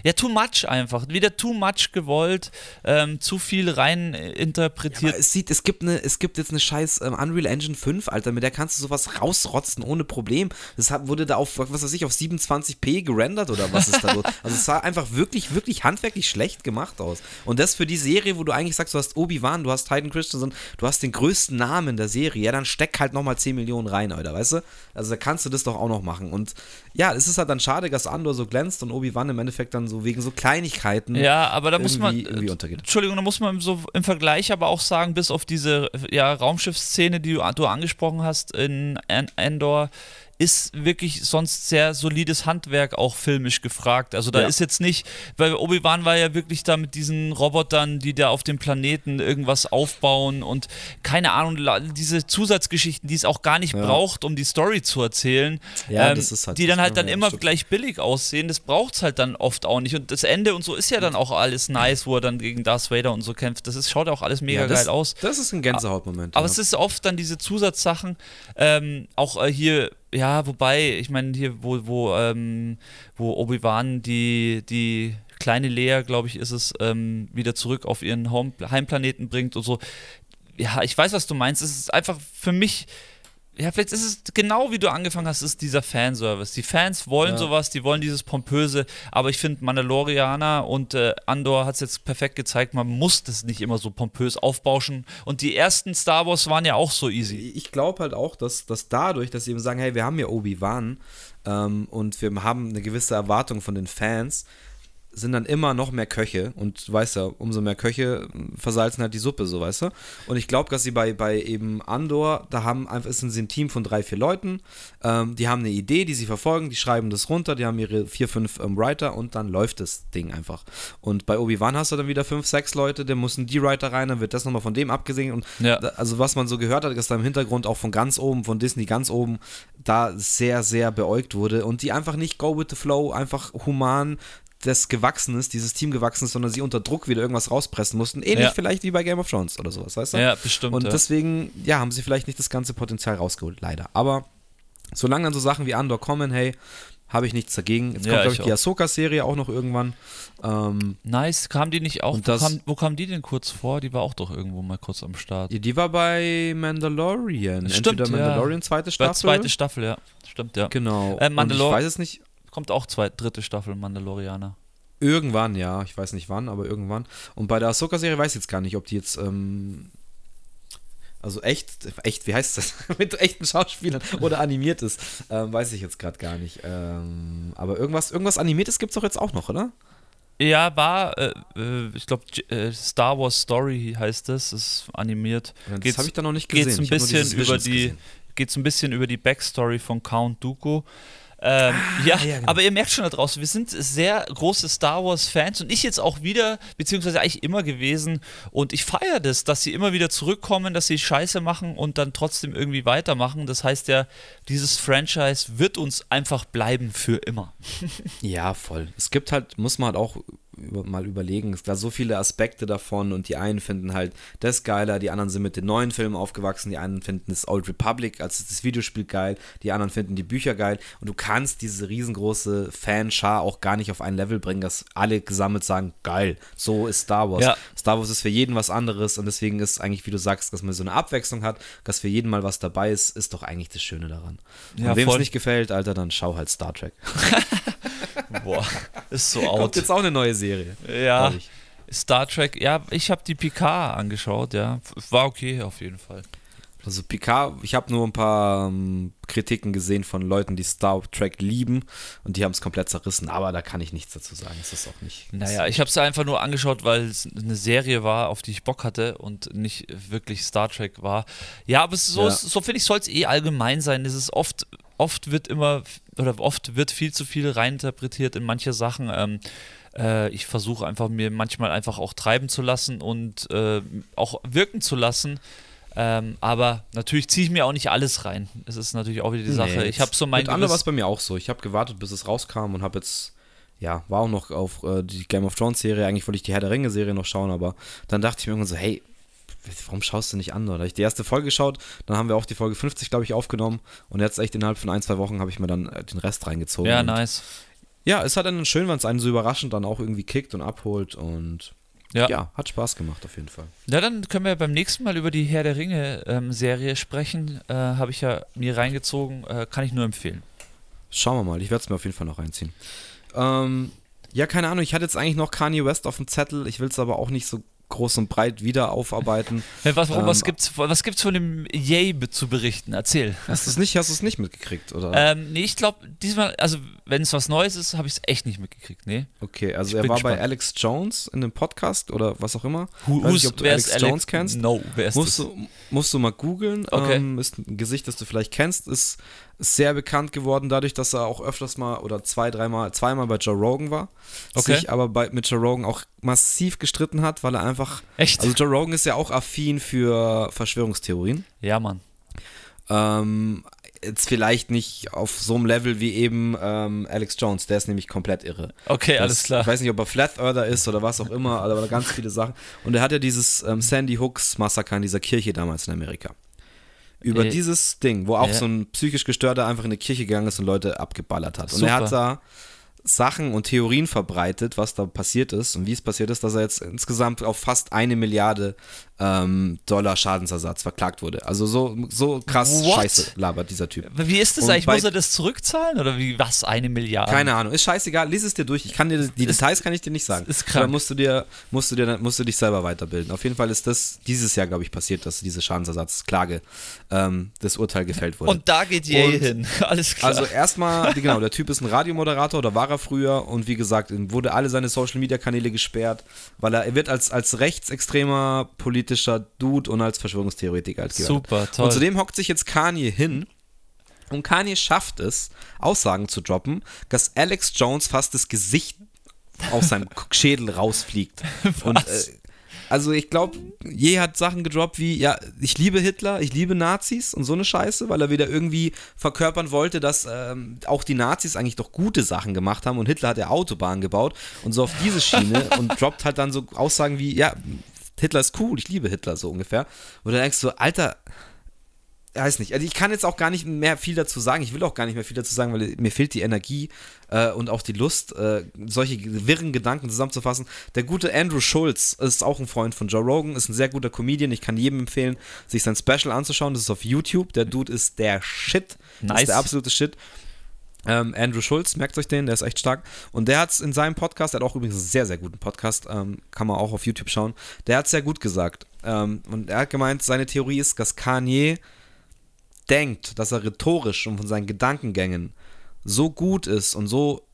Speaker 2: Ja. ja, too much einfach. Wieder too much gewollt, ähm, zu viel rein äh, interpretiert.
Speaker 1: Aber es sieht, es gibt eine, es gibt jetzt eine scheiß ähm, Unreal Engine 5, Alter, mit der kannst du sowas rausrotzen ohne Problem. Das wurde da auf, was weiß ich, auf 27p gerendert oder was ist da los? Also es sah einfach wirklich, wirklich handwerklich schlecht gemacht aus. Und das für die Serie, wo du eigentlich sagst, du hast Obi-Wan, du hast Hayden Christensen, du hast den größten Namen der Serie, ja, dann steck halt nochmal 10 Millionen rein, Alter, weißt du? Also da kannst du das doch auch noch machen. Und ja, es ist halt dann schade, dass Andor so glänzt und Obi-Wan im Endeffekt dann so wegen so Kleinigkeiten
Speaker 2: Ja, aber da muss man.
Speaker 1: irgendwie, untergeht.
Speaker 2: Entschuldigung, da muss man so im Vergleich aber auch sagen, bis auf diese ja, Raumschiffsszene, die du, du angesprochen hast in Endor, ist wirklich sonst sehr solides Handwerk auch filmisch gefragt. Also da
Speaker 1: Ja.
Speaker 2: ist jetzt nicht, weil Obi-Wan war ja wirklich da mit diesen Robotern, die da auf dem Planeten irgendwas aufbauen und keine Ahnung, diese Zusatzgeschichten, die es auch gar nicht
Speaker 1: Ja.
Speaker 2: braucht, um die Story zu erzählen,
Speaker 1: Ja,
Speaker 2: ähm,
Speaker 1: das ist halt
Speaker 2: die dann halt dann immer
Speaker 1: stimmt.
Speaker 2: gleich billig aussehen, das braucht es halt dann oft auch nicht. Und das Ende und so ist ja dann auch alles nice, wo er dann gegen Darth Vader und so kämpft. Das ist, schaut auch alles mega
Speaker 1: das,
Speaker 2: geil aus.
Speaker 1: Das ist ein Gänsehautmoment.
Speaker 2: Aber es ist oft dann diese Zusatzsachen, ähm, auch äh, hier, ja, wobei, ich meine, hier, wo, wo, ähm, wo Obi-Wan die, die kleine Lea, glaube ich, ist es, ähm, wieder zurück auf ihren Home Heimplaneten bringt und so. Ja, ich weiß, was du meinst. Es ist einfach für mich. Ja, vielleicht ist es genau wie du angefangen hast, ist dieser Fanservice. Die Fans wollen
Speaker 1: Ja.
Speaker 2: sowas, die wollen dieses Pompöse, aber ich finde, Mandalorianer und äh, Andor hat es jetzt perfekt gezeigt, man muss das nicht immer so pompös aufbauschen. Und die ersten Star Wars waren ja auch so easy.
Speaker 1: ich glaube halt auch, dass, dass dadurch, dass sie eben sagen, hey, wir haben ja Obi-Wan ähm, und wir haben eine gewisse Erwartung von den Fans, sind dann immer noch mehr Köche und du weißt ja, umso mehr Köche versalzen halt die Suppe, so weißt du. Und ich glaube, dass sie bei, bei eben Andor, da haben einfach, sind sie ein Team von drei, vier Leuten, ähm, die haben eine Idee, die sie verfolgen, die schreiben das runter, die haben ihre vier, fünf ähm, Writer und dann läuft das Ding einfach. Und bei Obi-Wan hast du dann wieder fünf, sechs Leute, da müssen die Writer rein, dann wird das nochmal von dem abgesehen und
Speaker 2: Ja.
Speaker 1: da, also was man so gehört hat, dass da im Hintergrund auch von ganz oben, von Disney ganz oben, da sehr, sehr beäugt wurde und die einfach nicht go with the flow, einfach human das gewachsen ist, dieses Team gewachsen ist, sondern sie unter Druck wieder irgendwas rauspressen mussten. Ähnlich
Speaker 2: Ja.
Speaker 1: vielleicht wie bei Game of Thrones oder sowas, weißt du?
Speaker 2: Ja, bestimmt.
Speaker 1: Und
Speaker 2: ja.
Speaker 1: deswegen, ja, haben sie vielleicht nicht das ganze Potenzial rausgeholt, leider. Aber solange dann so Sachen wie Andor kommen, hey, habe ich nichts dagegen. Jetzt
Speaker 2: Ja,
Speaker 1: kommt, glaube
Speaker 2: ich
Speaker 1: die. Ahsoka-Serie auch noch irgendwann. Ähm,
Speaker 2: nice, kam die nicht auch? Wo
Speaker 1: das-
Speaker 2: kam, wo kam die denn kurz vor? Die war auch doch irgendwo mal kurz am Start.
Speaker 1: die, die war bei Mandalorian.
Speaker 2: Stimmt,
Speaker 1: Entweder
Speaker 2: ja.
Speaker 1: Mandalorian, zweite
Speaker 2: War
Speaker 1: Staffel.
Speaker 2: zweite Staffel, ja. Stimmt, ja.
Speaker 1: Genau.
Speaker 2: Äh,
Speaker 1: ich weiß es nicht.
Speaker 2: Kommt auch zweite, dritte Staffel Mandalorianer.
Speaker 1: Irgendwann, ja. Ich weiß nicht wann, aber irgendwann. Und bei der Ahsoka-Serie weiß ich jetzt gar nicht, ob die jetzt. Ähm, also echt, echt, wie heißt das? [laughs] Mit echten Schauspielern oder animiert ist, ähm, weiß ich jetzt gerade gar nicht. Ähm, aber irgendwas, irgendwas Animiertes gibt es doch jetzt auch noch, oder?
Speaker 2: Ja, war, äh, äh, ich glaube, äh, Star Wars Story heißt es, ist animiert.
Speaker 1: Das habe ich da noch nicht gesehen.
Speaker 2: Geht's ein bisschen über die,
Speaker 1: gesehen.
Speaker 2: geht's ein bisschen über die Backstory von Count Dooku. Ähm, ja,
Speaker 1: Ah, ja, genau.
Speaker 2: aber ihr merkt schon da draußen, wir sind sehr große Star Wars-Fans und ich jetzt auch wieder, beziehungsweise eigentlich immer gewesen. Und ich feiere das, dass sie immer wieder zurückkommen, dass sie Scheiße machen und dann trotzdem irgendwie weitermachen. Das heißt ja, dieses Franchise wird uns einfach bleiben für immer.
Speaker 1: Ja, voll. Es gibt halt, muss man halt auch über, mal überlegen, es da so viele Aspekte davon und die einen finden halt das geiler, die anderen sind mit den neuen Filmen aufgewachsen, die einen finden das Old Republic, also das Videospiel geil, die anderen finden die Bücher geil und du kannst diese riesengroße Fanschar auch gar nicht auf ein Level bringen, dass alle gesammelt sagen, geil, so ist Star Wars.
Speaker 2: Ja.
Speaker 1: Star Wars ist für jeden was anderes und deswegen ist eigentlich, wie du sagst, dass man so eine Abwechslung hat, dass für jeden mal was dabei ist, ist doch eigentlich das Schöne daran.
Speaker 2: Ja,
Speaker 1: wem es nicht gefällt, Alter, dann schau halt Star Trek. [laughs]
Speaker 2: Boah, ist so
Speaker 1: Kommt
Speaker 2: out.
Speaker 1: jetzt auch eine neue Serie.
Speaker 2: Ja. Star Trek, ja, ich habe die PK angeschaut, ja. War okay auf jeden Fall.
Speaker 1: Also Picard, ich habe nur ein paar ähm, Kritiken gesehen von Leuten, die Star Trek lieben und die haben es komplett zerrissen, aber da kann ich nichts dazu sagen. Es ist auch nicht.
Speaker 2: Naja, ich habe es einfach nur angeschaut, weil es eine Serie war, auf die ich Bock hatte und nicht wirklich Star Trek war. Ja, aber es ist so,
Speaker 1: Ja.
Speaker 2: so finde ich, soll es eh allgemein sein. Es ist oft, oft wird immer, oder oft wird viel zu viel reininterpretiert in manche Sachen. Ähm, äh, ich versuche einfach mir manchmal einfach auch treiben zu lassen und äh, auch wirken zu lassen. Ähm, aber natürlich ziehe ich mir auch nicht alles rein. Es ist natürlich auch wieder die Sache. ich habe so mein
Speaker 1: Mit andere war es bei mir auch so. Ich habe gewartet, bis es rauskam und habe jetzt, ja, war auch noch auf äh, die Game of Thrones Serie. Eigentlich wollte ich die Herr der Ringe Serie noch schauen, aber dann dachte ich mir irgendwann so, hey, warum schaust du nicht an? Da habe ich die erste Folge geschaut, dann haben wir auch die Folge 50, glaube ich, aufgenommen und jetzt echt innerhalb von ein, zwei Wochen habe ich mir dann äh, den Rest reingezogen.
Speaker 2: Ja, nice.
Speaker 1: Ja, ist halt dann schön, wenn es einen so überraschend dann auch irgendwie kickt und abholt und
Speaker 2: Ja.
Speaker 1: ja, hat Spaß gemacht auf jeden Fall.
Speaker 2: Ja, dann können wir beim nächsten Mal über die Herr der Ringe-Serie sprechen. Äh, Habe ich ja mir reingezogen, äh, kann ich nur empfehlen.
Speaker 1: Schauen wir mal, ich werde es mir auf jeden Fall noch reinziehen. Ähm, ja, keine Ahnung, ich hatte jetzt eigentlich noch Kanye West auf dem Zettel, ich will es aber auch nicht so groß und breit wieder aufarbeiten. [laughs]
Speaker 2: Was,
Speaker 1: Ähm,
Speaker 2: was, gibt's, was gibt's von dem Yay zu berichten? Erzähl.
Speaker 1: Hast du es nicht, hast du es nicht mitgekriegt, oder?
Speaker 2: Ähm, nee, ich glaube, diesmal, also wenn es was Neues ist, habe ich es echt nicht mitgekriegt. Nee.
Speaker 1: okay, also
Speaker 2: ich
Speaker 1: er war bei
Speaker 2: gespannt.
Speaker 1: Alex Jones in dem Podcast oder was auch immer.
Speaker 2: Who,
Speaker 1: Weiß nicht, ob du Alex Jones kennst.
Speaker 2: No, wer ist
Speaker 1: Musst
Speaker 2: das?
Speaker 1: du, musst du mal googeln.
Speaker 2: Okay.
Speaker 1: Ähm, ist ein Gesicht, das du vielleicht kennst. Ist sehr bekannt geworden dadurch, dass er auch öfters mal oder zwei, dreimal, zweimal bei Joe Rogan war.
Speaker 2: Okay.
Speaker 1: Sich aber bei, mit Joe Rogan auch massiv gestritten hat, weil er einfach.
Speaker 2: Echt?
Speaker 1: Also Joe Rogan ist ja auch affin für Verschwörungstheorien.
Speaker 2: ja, Mann.
Speaker 1: Ähm, jetzt vielleicht nicht auf so einem Level wie eben ähm, Alex Jones, der ist nämlich komplett irre.
Speaker 2: Okay,
Speaker 1: Das-
Speaker 2: alles klar.
Speaker 1: Ich weiß nicht, ob er Flat Earther ist oder was auch immer, aber ganz viele Sachen. Und er hat ja dieses ähm, Sandy Hooks Massaker in dieser Kirche damals in Amerika. Über
Speaker 2: Äh,
Speaker 1: dieses Ding, wo auch
Speaker 2: ja.
Speaker 1: so ein psychisch Gestörter einfach in eine Kirche gegangen ist und Leute abgeballert hat. Und
Speaker 2: Super.
Speaker 1: er hat da Sachen und Theorien verbreitet, was da passiert ist und wie es passiert ist, dass er jetzt insgesamt auf fast eine Milliarde ähm, Dollar Schadensersatz verklagt wurde. Also so, so krass
Speaker 2: What?
Speaker 1: Scheiße labert dieser Typ.
Speaker 2: Wie ist das
Speaker 1: Und
Speaker 2: eigentlich? Muss er das zurückzahlen oder wie? Was? Eine Milliarde?
Speaker 1: Keine Ahnung, ist scheißegal, lies es dir durch. Ich kann dir die Details kann ich dir nicht sagen.
Speaker 2: ist krank.
Speaker 1: Da musst du dir musst du dir musst du dich selber weiterbilden. Auf jeden Fall ist das dieses Jahr glaube ich passiert, dass diese Schadensersatzklage ähm, das Urteil gefällt wurde.
Speaker 2: Und da geht Yay
Speaker 1: Und-
Speaker 2: hin. [laughs] Alles klar.
Speaker 1: Also erstmal, genau, der Typ ist ein Radiomoderator oder war er früher und wie gesagt, ihm wurde alle seine Social Media Kanäle gesperrt, weil er, er wird als, als rechtsextremer politischer Dude und als Verschwörungstheoretiker als.
Speaker 2: Super, toll.
Speaker 1: Und zudem hockt sich jetzt Kanye hin und Kanye schafft es, Aussagen zu droppen, dass Alex Jones fast das Gesicht aus seinem [laughs] Schädel rausfliegt. Und äh, also ich glaube, je hat Sachen gedroppt wie, ja, ich liebe Hitler, ich liebe Nazis und so eine Scheiße, weil er wieder irgendwie verkörpern wollte, dass ähm, auch die Nazis eigentlich doch gute Sachen gemacht haben und Hitler hat ja Autobahnen gebaut und so auf diese Schiene [laughs] und droppt halt dann so Aussagen wie, ja, Hitler ist cool, ich liebe Hitler, so ungefähr. Und dann denkst du, Alter, ich weiß nicht. Also ich kann jetzt auch gar nicht mehr viel dazu sagen. Ich will auch gar nicht mehr viel dazu sagen, weil mir fehlt die Energie äh, und auch die Lust, äh, solche wirren Gedanken zusammenzufassen. Der gute Andrew Schulz ist auch ein Freund von Joe Rogan, ist ein sehr guter Comedian. Ich kann jedem empfehlen, sich sein Special anzuschauen. Das ist auf YouTube. Der Dude ist der Shit. Das
Speaker 2: Nice.
Speaker 1: ist der absolute Shit. Ähm, Andrew Schulz, merkt euch den, der ist echt stark. Und der hat es in seinem Podcast, der hat auch übrigens einen sehr, sehr guten Podcast, ähm, kann man auch auf YouTube schauen. Der hat es sehr gut gesagt. Ähm, und er hat gemeint, seine Theorie ist, dass Kanye denkt, dass er rhetorisch und von seinen Gedankengängen so gut ist und so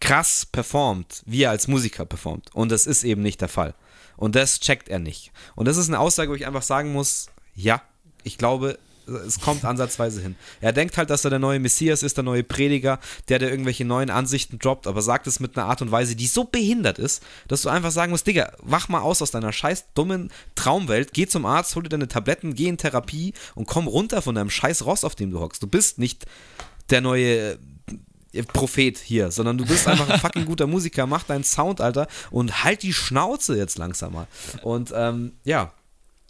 Speaker 1: krass performt, wie er als Musiker performt. Und das ist eben nicht der Fall. Und das checkt er nicht. Und das ist eine Aussage, wo ich einfach sagen muss, ja, ich glaube, es kommt ansatzweise hin. Er denkt halt, dass er der neue Messias ist, der neue Prediger, der, der irgendwelche neuen Ansichten droppt, aber sagt es mit einer Art und Weise, die so behindert ist, dass du einfach sagen musst, Digga, wach mal aus aus deiner scheiß dummen Traumwelt, geh zum Arzt, hol dir deine Tabletten, geh in Therapie und komm runter von deinem scheiß Ross, auf dem du hockst. Du bist nicht der neue äh, Prophet hier, sondern du bist einfach ein [laughs] fucking guter Musiker, mach deinen Sound, Alter, und halt die Schnauze jetzt langsam mal. Und ähm, ja,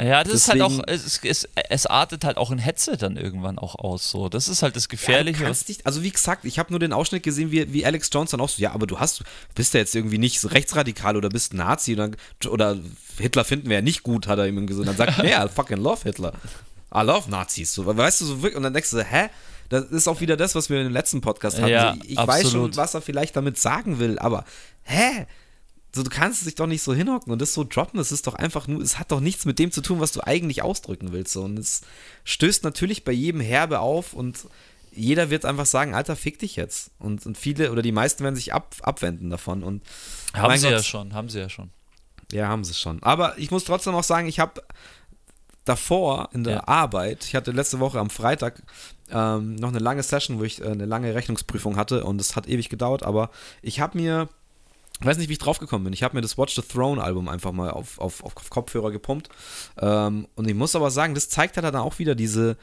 Speaker 2: Ja, das ist halt
Speaker 1: Deswegen-
Speaker 2: auch, es, es, es artet halt auch in Hetze dann irgendwann auch aus. So, das ist halt das
Speaker 1: Ja,
Speaker 2: Gefährliche.
Speaker 1: kannst nicht, also wie gesagt, ich habe nur den Ausschnitt gesehen, wie, wie Alex Jones dann auch so, ja, aber du hast, bist ja jetzt irgendwie nicht rechtsradikal oder bist Nazi oder, oder Hitler finden wir ja nicht gut, hat er ihm gesagt. Dann sagt er, [laughs] yeah, I fucking love Hitler. I love Nazis. So, weißt du, so wirklich, und dann denkst du, hä? Das ist auch wieder das, was wir in dem letzten Podcast hatten.
Speaker 2: Ja,
Speaker 1: ich weiß schon,
Speaker 2: absolut.
Speaker 1: was er vielleicht damit sagen will, aber hä? So, du kannst dich doch nicht so hinhocken und das so droppen, das ist doch einfach nur, es hat doch nichts mit dem zu tun, was du eigentlich ausdrücken willst. So. Und es stößt natürlich bei jedem Herbe auf und jeder wird einfach sagen, Alter, fick dich jetzt. Und, und viele oder die meisten werden sich ab, abwenden davon. Und
Speaker 2: haben sie ja
Speaker 1: Gott.
Speaker 2: schon, haben sie ja schon.
Speaker 1: ja, haben sie schon. Aber ich muss trotzdem auch sagen, ich habe davor in der
Speaker 2: Ja.
Speaker 1: Arbeit, ich hatte letzte Woche am Freitag ähm, noch eine lange Session, wo ich äh, eine lange Rechnungsprüfung hatte und es hat ewig gedauert, aber ich habe mir, ich weiß nicht, wie ich drauf gekommen bin, ich habe mir das Watch the Throne Album einfach mal auf, auf, auf Kopfhörer gepumpt. Ähm, und ich muss aber sagen, das zeigt halt dann auch wieder diese,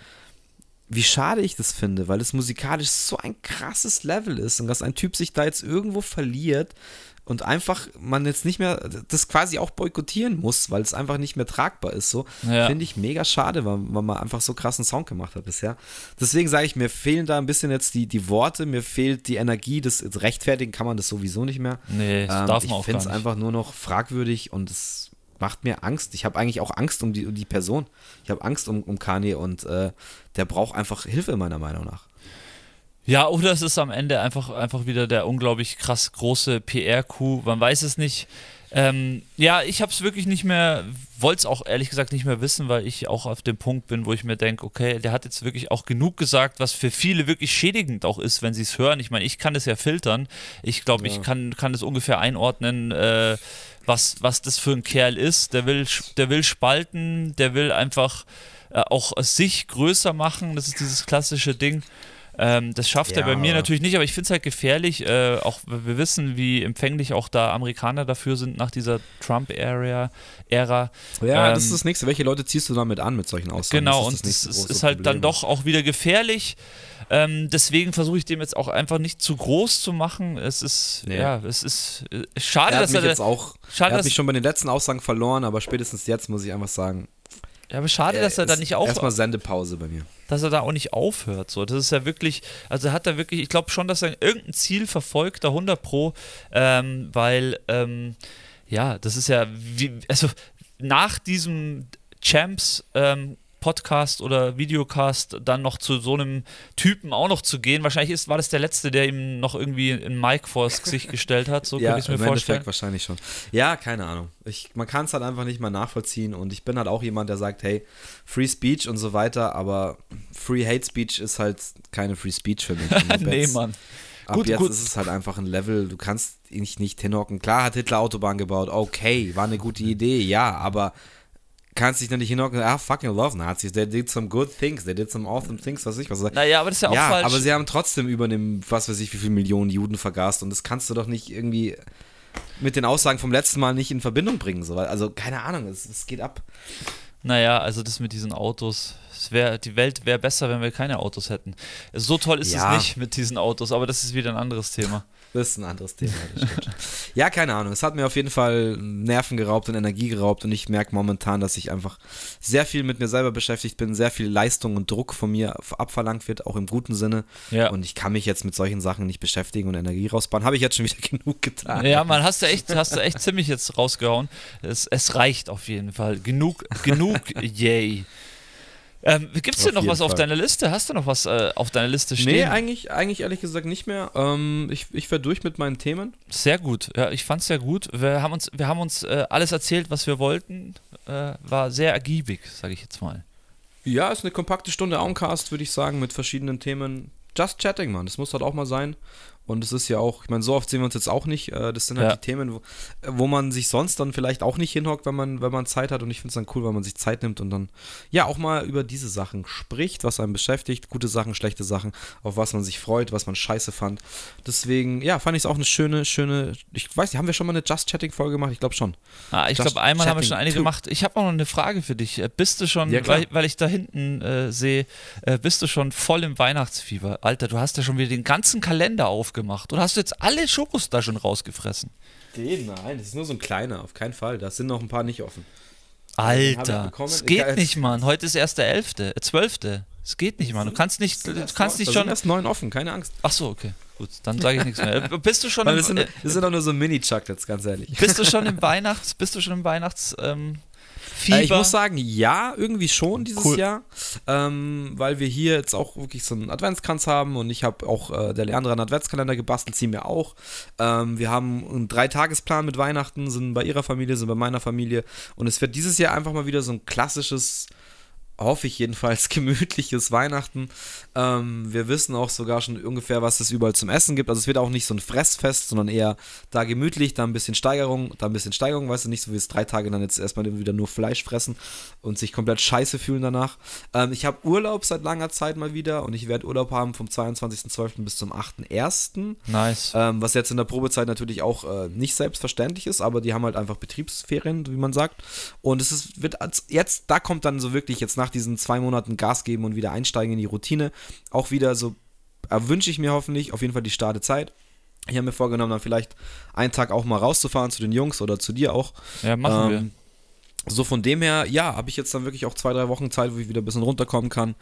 Speaker 1: wie schade ich das finde, weil es musikalisch so ein krasses Level ist und dass ein Typ sich da jetzt irgendwo verliert und einfach man jetzt nicht mehr das quasi auch boykottieren muss, weil es einfach nicht mehr tragbar ist. So
Speaker 2: Ja.
Speaker 1: finde ich mega schade, weil, weil man einfach so krassen Sound gemacht hat bisher. Deswegen sage ich, mir fehlen da ein bisschen jetzt die, die Worte, mir fehlt die Energie, das rechtfertigen kann man das sowieso nicht mehr.
Speaker 2: Nee, das
Speaker 1: Ähm,
Speaker 2: darf
Speaker 1: ich
Speaker 2: man auch
Speaker 1: finde
Speaker 2: gar
Speaker 1: es einfach nur noch fragwürdig und es macht mir Angst. Ich habe eigentlich auch Angst um die, um die Person. Ich habe Angst um, um Kanye und äh, der braucht einfach Hilfe, meiner Meinung nach.
Speaker 2: Ja, oder es ist am Ende einfach, einfach wieder der unglaublich krass große PR-Coup. Man weiß es nicht. Ähm, ja, ich habe es wirklich nicht mehr, wollte es auch ehrlich gesagt nicht mehr wissen, weil ich auch auf dem Punkt bin, wo ich mir denke, okay, der hat jetzt wirklich auch genug gesagt, was für viele wirklich schädigend auch ist, wenn sie es hören. Ich meine, ich kann das ja filtern. Ich glaube, ich kann, kann das ungefähr einordnen, äh, was, was das für ein Kerl ist. Der will, der will spalten, der will einfach äh, auch sich größer machen. Das ist dieses klassische Ding. Ähm, das schafft er
Speaker 1: Ja,
Speaker 2: bei mir natürlich nicht, aber ich finde es halt gefährlich. Äh, auch wir wissen, wie empfänglich auch da Amerikaner dafür sind nach dieser Trump-Ära. Ära.
Speaker 1: Ja, das
Speaker 2: Ähm,
Speaker 1: ist das nächste. Welche Leute ziehst du damit an mit solchen Aussagen?
Speaker 2: Genau,
Speaker 1: das
Speaker 2: und
Speaker 1: das
Speaker 2: es ist, ist halt dann
Speaker 1: Problem.
Speaker 2: doch auch wieder gefährlich. Ähm, deswegen versuche ich dem jetzt auch einfach nicht zu groß zu machen. Es ist,
Speaker 1: Nee.
Speaker 2: ja, es ist äh, schade,
Speaker 1: Er
Speaker 2: dass
Speaker 1: mich
Speaker 2: er,
Speaker 1: jetzt auch,
Speaker 2: schade,
Speaker 1: er hat
Speaker 2: dass,
Speaker 1: mich schon bei den letzten Aussagen verloren, aber spätestens jetzt muss ich einfach sagen,
Speaker 2: ja, aber schade, dass er da nicht auch
Speaker 1: Erstmal Sendepause bei mir.
Speaker 2: dass er da auch nicht aufhört. So, das ist ja wirklich, also hat er wirklich, ich glaube schon, dass er irgendein Ziel verfolgt, da 100 Pro, ähm, weil, ähm, ja, das ist ja, wie, also nach diesem Champs ähm, Podcast oder Videocast dann noch zu so einem Typen auch noch zu gehen. Wahrscheinlich ist, war das der Letzte, der ihm noch irgendwie ein Mic vors Gesicht gestellt hat. So [laughs]
Speaker 1: ja,
Speaker 2: könnte ich mir
Speaker 1: im
Speaker 2: vorstellen.
Speaker 1: Endeffekt wahrscheinlich schon. Ja, keine Ahnung. Ich, man kann es halt einfach nicht mal nachvollziehen und ich bin halt auch jemand, der sagt, hey, Free Speech und so weiter, aber Free Hate Speech ist halt keine Free Speech für mich. [laughs]
Speaker 2: Nee, Mann.
Speaker 1: Ab
Speaker 2: Gut,
Speaker 1: jetzt
Speaker 2: gut.
Speaker 1: ist es halt einfach ein Level, du kannst dich nicht hinhocken. Klar hat Hitler Autobahn gebaut, okay, war eine gute Idee, ja, aber kannst dich dann nicht hinhocken, ah, fucking love Nazis, they did some good things, they did some awesome things, was weiß ich was.
Speaker 2: Naja, aber das ist ja auch
Speaker 1: ja,
Speaker 2: falsch.
Speaker 1: aber sie haben trotzdem über dem, was weiß ich, wie viele Millionen Juden vergast und das kannst du doch nicht irgendwie mit den Aussagen vom letzten Mal nicht in Verbindung bringen. So. Also, keine Ahnung, es, es geht ab.
Speaker 2: Naja, also das mit diesen Autos. Wär, die Welt wäre besser, wenn wir keine Autos hätten. So toll ist
Speaker 1: Ja.
Speaker 2: es nicht mit diesen Autos, aber das ist wieder ein anderes Thema.
Speaker 1: Das ist ein anderes Thema, [laughs] ja, keine Ahnung. Es hat mir auf jeden Fall Nerven geraubt und Energie geraubt und ich merke momentan, dass ich einfach sehr viel mit mir selber beschäftigt bin, sehr viel Leistung und Druck von mir abverlangt wird, auch im guten Sinne.
Speaker 2: Ja.
Speaker 1: Und ich kann mich jetzt mit solchen Sachen nicht beschäftigen und Energie rausbauen. Habe ich jetzt schon wieder [laughs] genug getan.
Speaker 2: Ja, man, hast du echt, hast du echt ziemlich jetzt rausgehauen. Es, es reicht auf jeden Fall. Genug, genug, [laughs] yay. Ähm, Gibt es
Speaker 1: Auf
Speaker 2: denn noch was auf
Speaker 1: Fall.
Speaker 2: deiner Liste? Hast du noch was äh, auf deiner Liste stehen?
Speaker 1: Nee, eigentlich, eigentlich ehrlich gesagt nicht mehr. Ähm, ich ich werde durch mit meinen Themen.
Speaker 2: Sehr gut. Ja, ich fand's sehr gut. Wir haben uns, wir haben uns äh, alles erzählt, was wir wollten. Äh, war sehr ergiebig, sage ich jetzt mal.
Speaker 1: Ja, ist eine kompakte Stunde Auncast, würde ich sagen, mit verschiedenen Themen. Just chatting, Mann. Das muss halt auch mal sein. Und es ist ja auch, ich meine, so oft sehen wir uns jetzt auch nicht. Äh, Das sind halt
Speaker 2: Ja.
Speaker 1: die Themen, wo, wo man sich sonst dann vielleicht auch nicht hinhockt, wenn man, wenn man Zeit hat. Und ich finde es dann cool, wenn man sich Zeit nimmt und dann ja auch mal über diese Sachen spricht, was einen beschäftigt. Gute Sachen, schlechte Sachen, auf was man sich freut, was man scheiße fand. Deswegen, ja, fand ich es auch eine schöne, schöne. Ich weiß nicht, haben wir schon mal eine Just Chatting-Folge gemacht? Ich glaube schon.
Speaker 2: Ah, ich glaube, einmal haben wir
Speaker 1: chatting
Speaker 2: schon eine
Speaker 1: too.
Speaker 2: gemacht. Ich habe auch noch eine Frage für dich. Äh, Bist du schon,
Speaker 1: Ja,
Speaker 2: weil, weil ich da hinten äh, sehe, äh, bist du schon voll im Weihnachtsfieber? Alter, du hast ja schon wieder den ganzen Kalender aufgemacht. Oder hast du jetzt alle Schokos da schon rausgefressen?
Speaker 1: Nein, das ist nur so ein kleiner, auf keinen Fall. Da sind noch ein paar nicht offen. ich
Speaker 2: Alter, es geht
Speaker 1: Egal.
Speaker 2: nicht, Mann. Heute ist erst der 11., äh, 12. Es geht nicht, Mann. Du kannst nicht, du kannst nicht
Speaker 1: da
Speaker 2: schon.
Speaker 1: sind erst neun offen, keine Angst.
Speaker 2: Ach so, okay. Gut, dann sage ich nichts mehr. Äh, [laughs] Bist du schon im,
Speaker 1: wir sind,
Speaker 2: äh,
Speaker 1: wir sind doch nur so Mini-Chuck jetzt, ganz ehrlich.
Speaker 2: bist du schon im [laughs] Weihnachts, bist du schon im Weihnachts ähm, Fieber?
Speaker 1: Äh, ich muss sagen, ja, irgendwie schon dieses
Speaker 2: Cool.
Speaker 1: Jahr, ähm, weil wir hier jetzt auch wirklich so einen Adventskranz haben und ich habe auch äh, der Leandra einen Adventskalender gebastelt, sie mir auch. Ähm, wir haben einen Dreitagesplan mit Weihnachten, sind bei ihrer Familie, sind bei meiner Familie und es wird dieses Jahr einfach mal wieder so ein klassisches hoffe ich jedenfalls, [laughs] gemütliches Weihnachten. Ähm, wir wissen auch sogar schon ungefähr, was es überall zum Essen gibt. Also es wird auch nicht so ein Fressfest, sondern eher da gemütlich, da ein bisschen Steigerung, da ein bisschen Steigerung, weißt du, nicht so wie es drei Tage dann jetzt erstmal wieder nur Fleisch fressen und sich komplett scheiße fühlen danach. Ähm, ich habe Urlaub seit langer Zeit mal wieder und ich werde Urlaub haben vom 22.12. bis zum 8.1.
Speaker 2: Nice.
Speaker 1: Ähm, was jetzt in der Probezeit natürlich auch äh, nicht selbstverständlich ist, aber die haben halt einfach Betriebsferien, wie man sagt. Und es ist, wird als jetzt, da kommt dann so wirklich jetzt nach diesen zwei Monaten Gas geben und wieder einsteigen in die Routine, auch wieder so, erwünsche ich mir hoffentlich, auf jeden Fall die Startezeit. Ich habe mir vorgenommen, dann vielleicht einen Tag auch mal rauszufahren zu den Jungs oder zu dir auch.
Speaker 2: Ja, machen wir.
Speaker 1: Ähm, So von dem her, ja, habe ich jetzt dann wirklich auch zwei, drei Wochen Zeit, wo ich wieder ein bisschen runterkommen kann.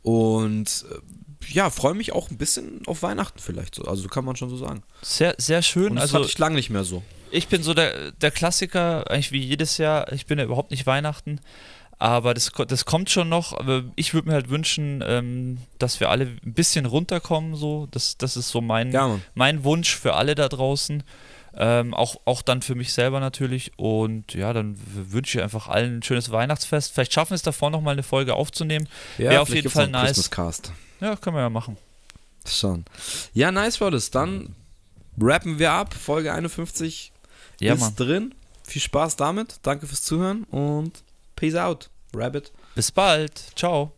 Speaker 1: Und äh, ja, freue mich auch ein bisschen auf Weihnachten vielleicht so. Also kann man schon so sagen.
Speaker 2: Sehr, sehr schön.
Speaker 1: Und das
Speaker 2: also
Speaker 1: hatte ich lange nicht mehr so.
Speaker 2: ich bin so der, der Klassiker, eigentlich wie jedes Jahr. Ich bin ja überhaupt nicht Weihnachten. Aber das, das kommt schon noch. Aber ich würde mir halt wünschen, ähm, dass wir alle ein bisschen runterkommen. So. Das, das ist so mein,
Speaker 1: Ja,
Speaker 2: mein Wunsch für alle da draußen. Ähm, auch, auch dann für mich selber natürlich. Und ja, dann wünsche ich einfach allen ein schönes Weihnachtsfest. Vielleicht schaffen wir es davor nochmal eine Folge aufzunehmen.
Speaker 1: Ja,
Speaker 2: Wäre auf jeden Fall nice.
Speaker 1: Christmas-Cast.
Speaker 2: Ja, können wir ja machen.
Speaker 1: Schon. Ja, nice, Roddes. Dann rappen wir ab. Folge 51
Speaker 2: Ja,
Speaker 1: ist
Speaker 2: Mann.
Speaker 1: drin. Viel Spaß damit. Danke fürs Zuhören und peace out. Rabbit.
Speaker 2: Bis bald. Ciao.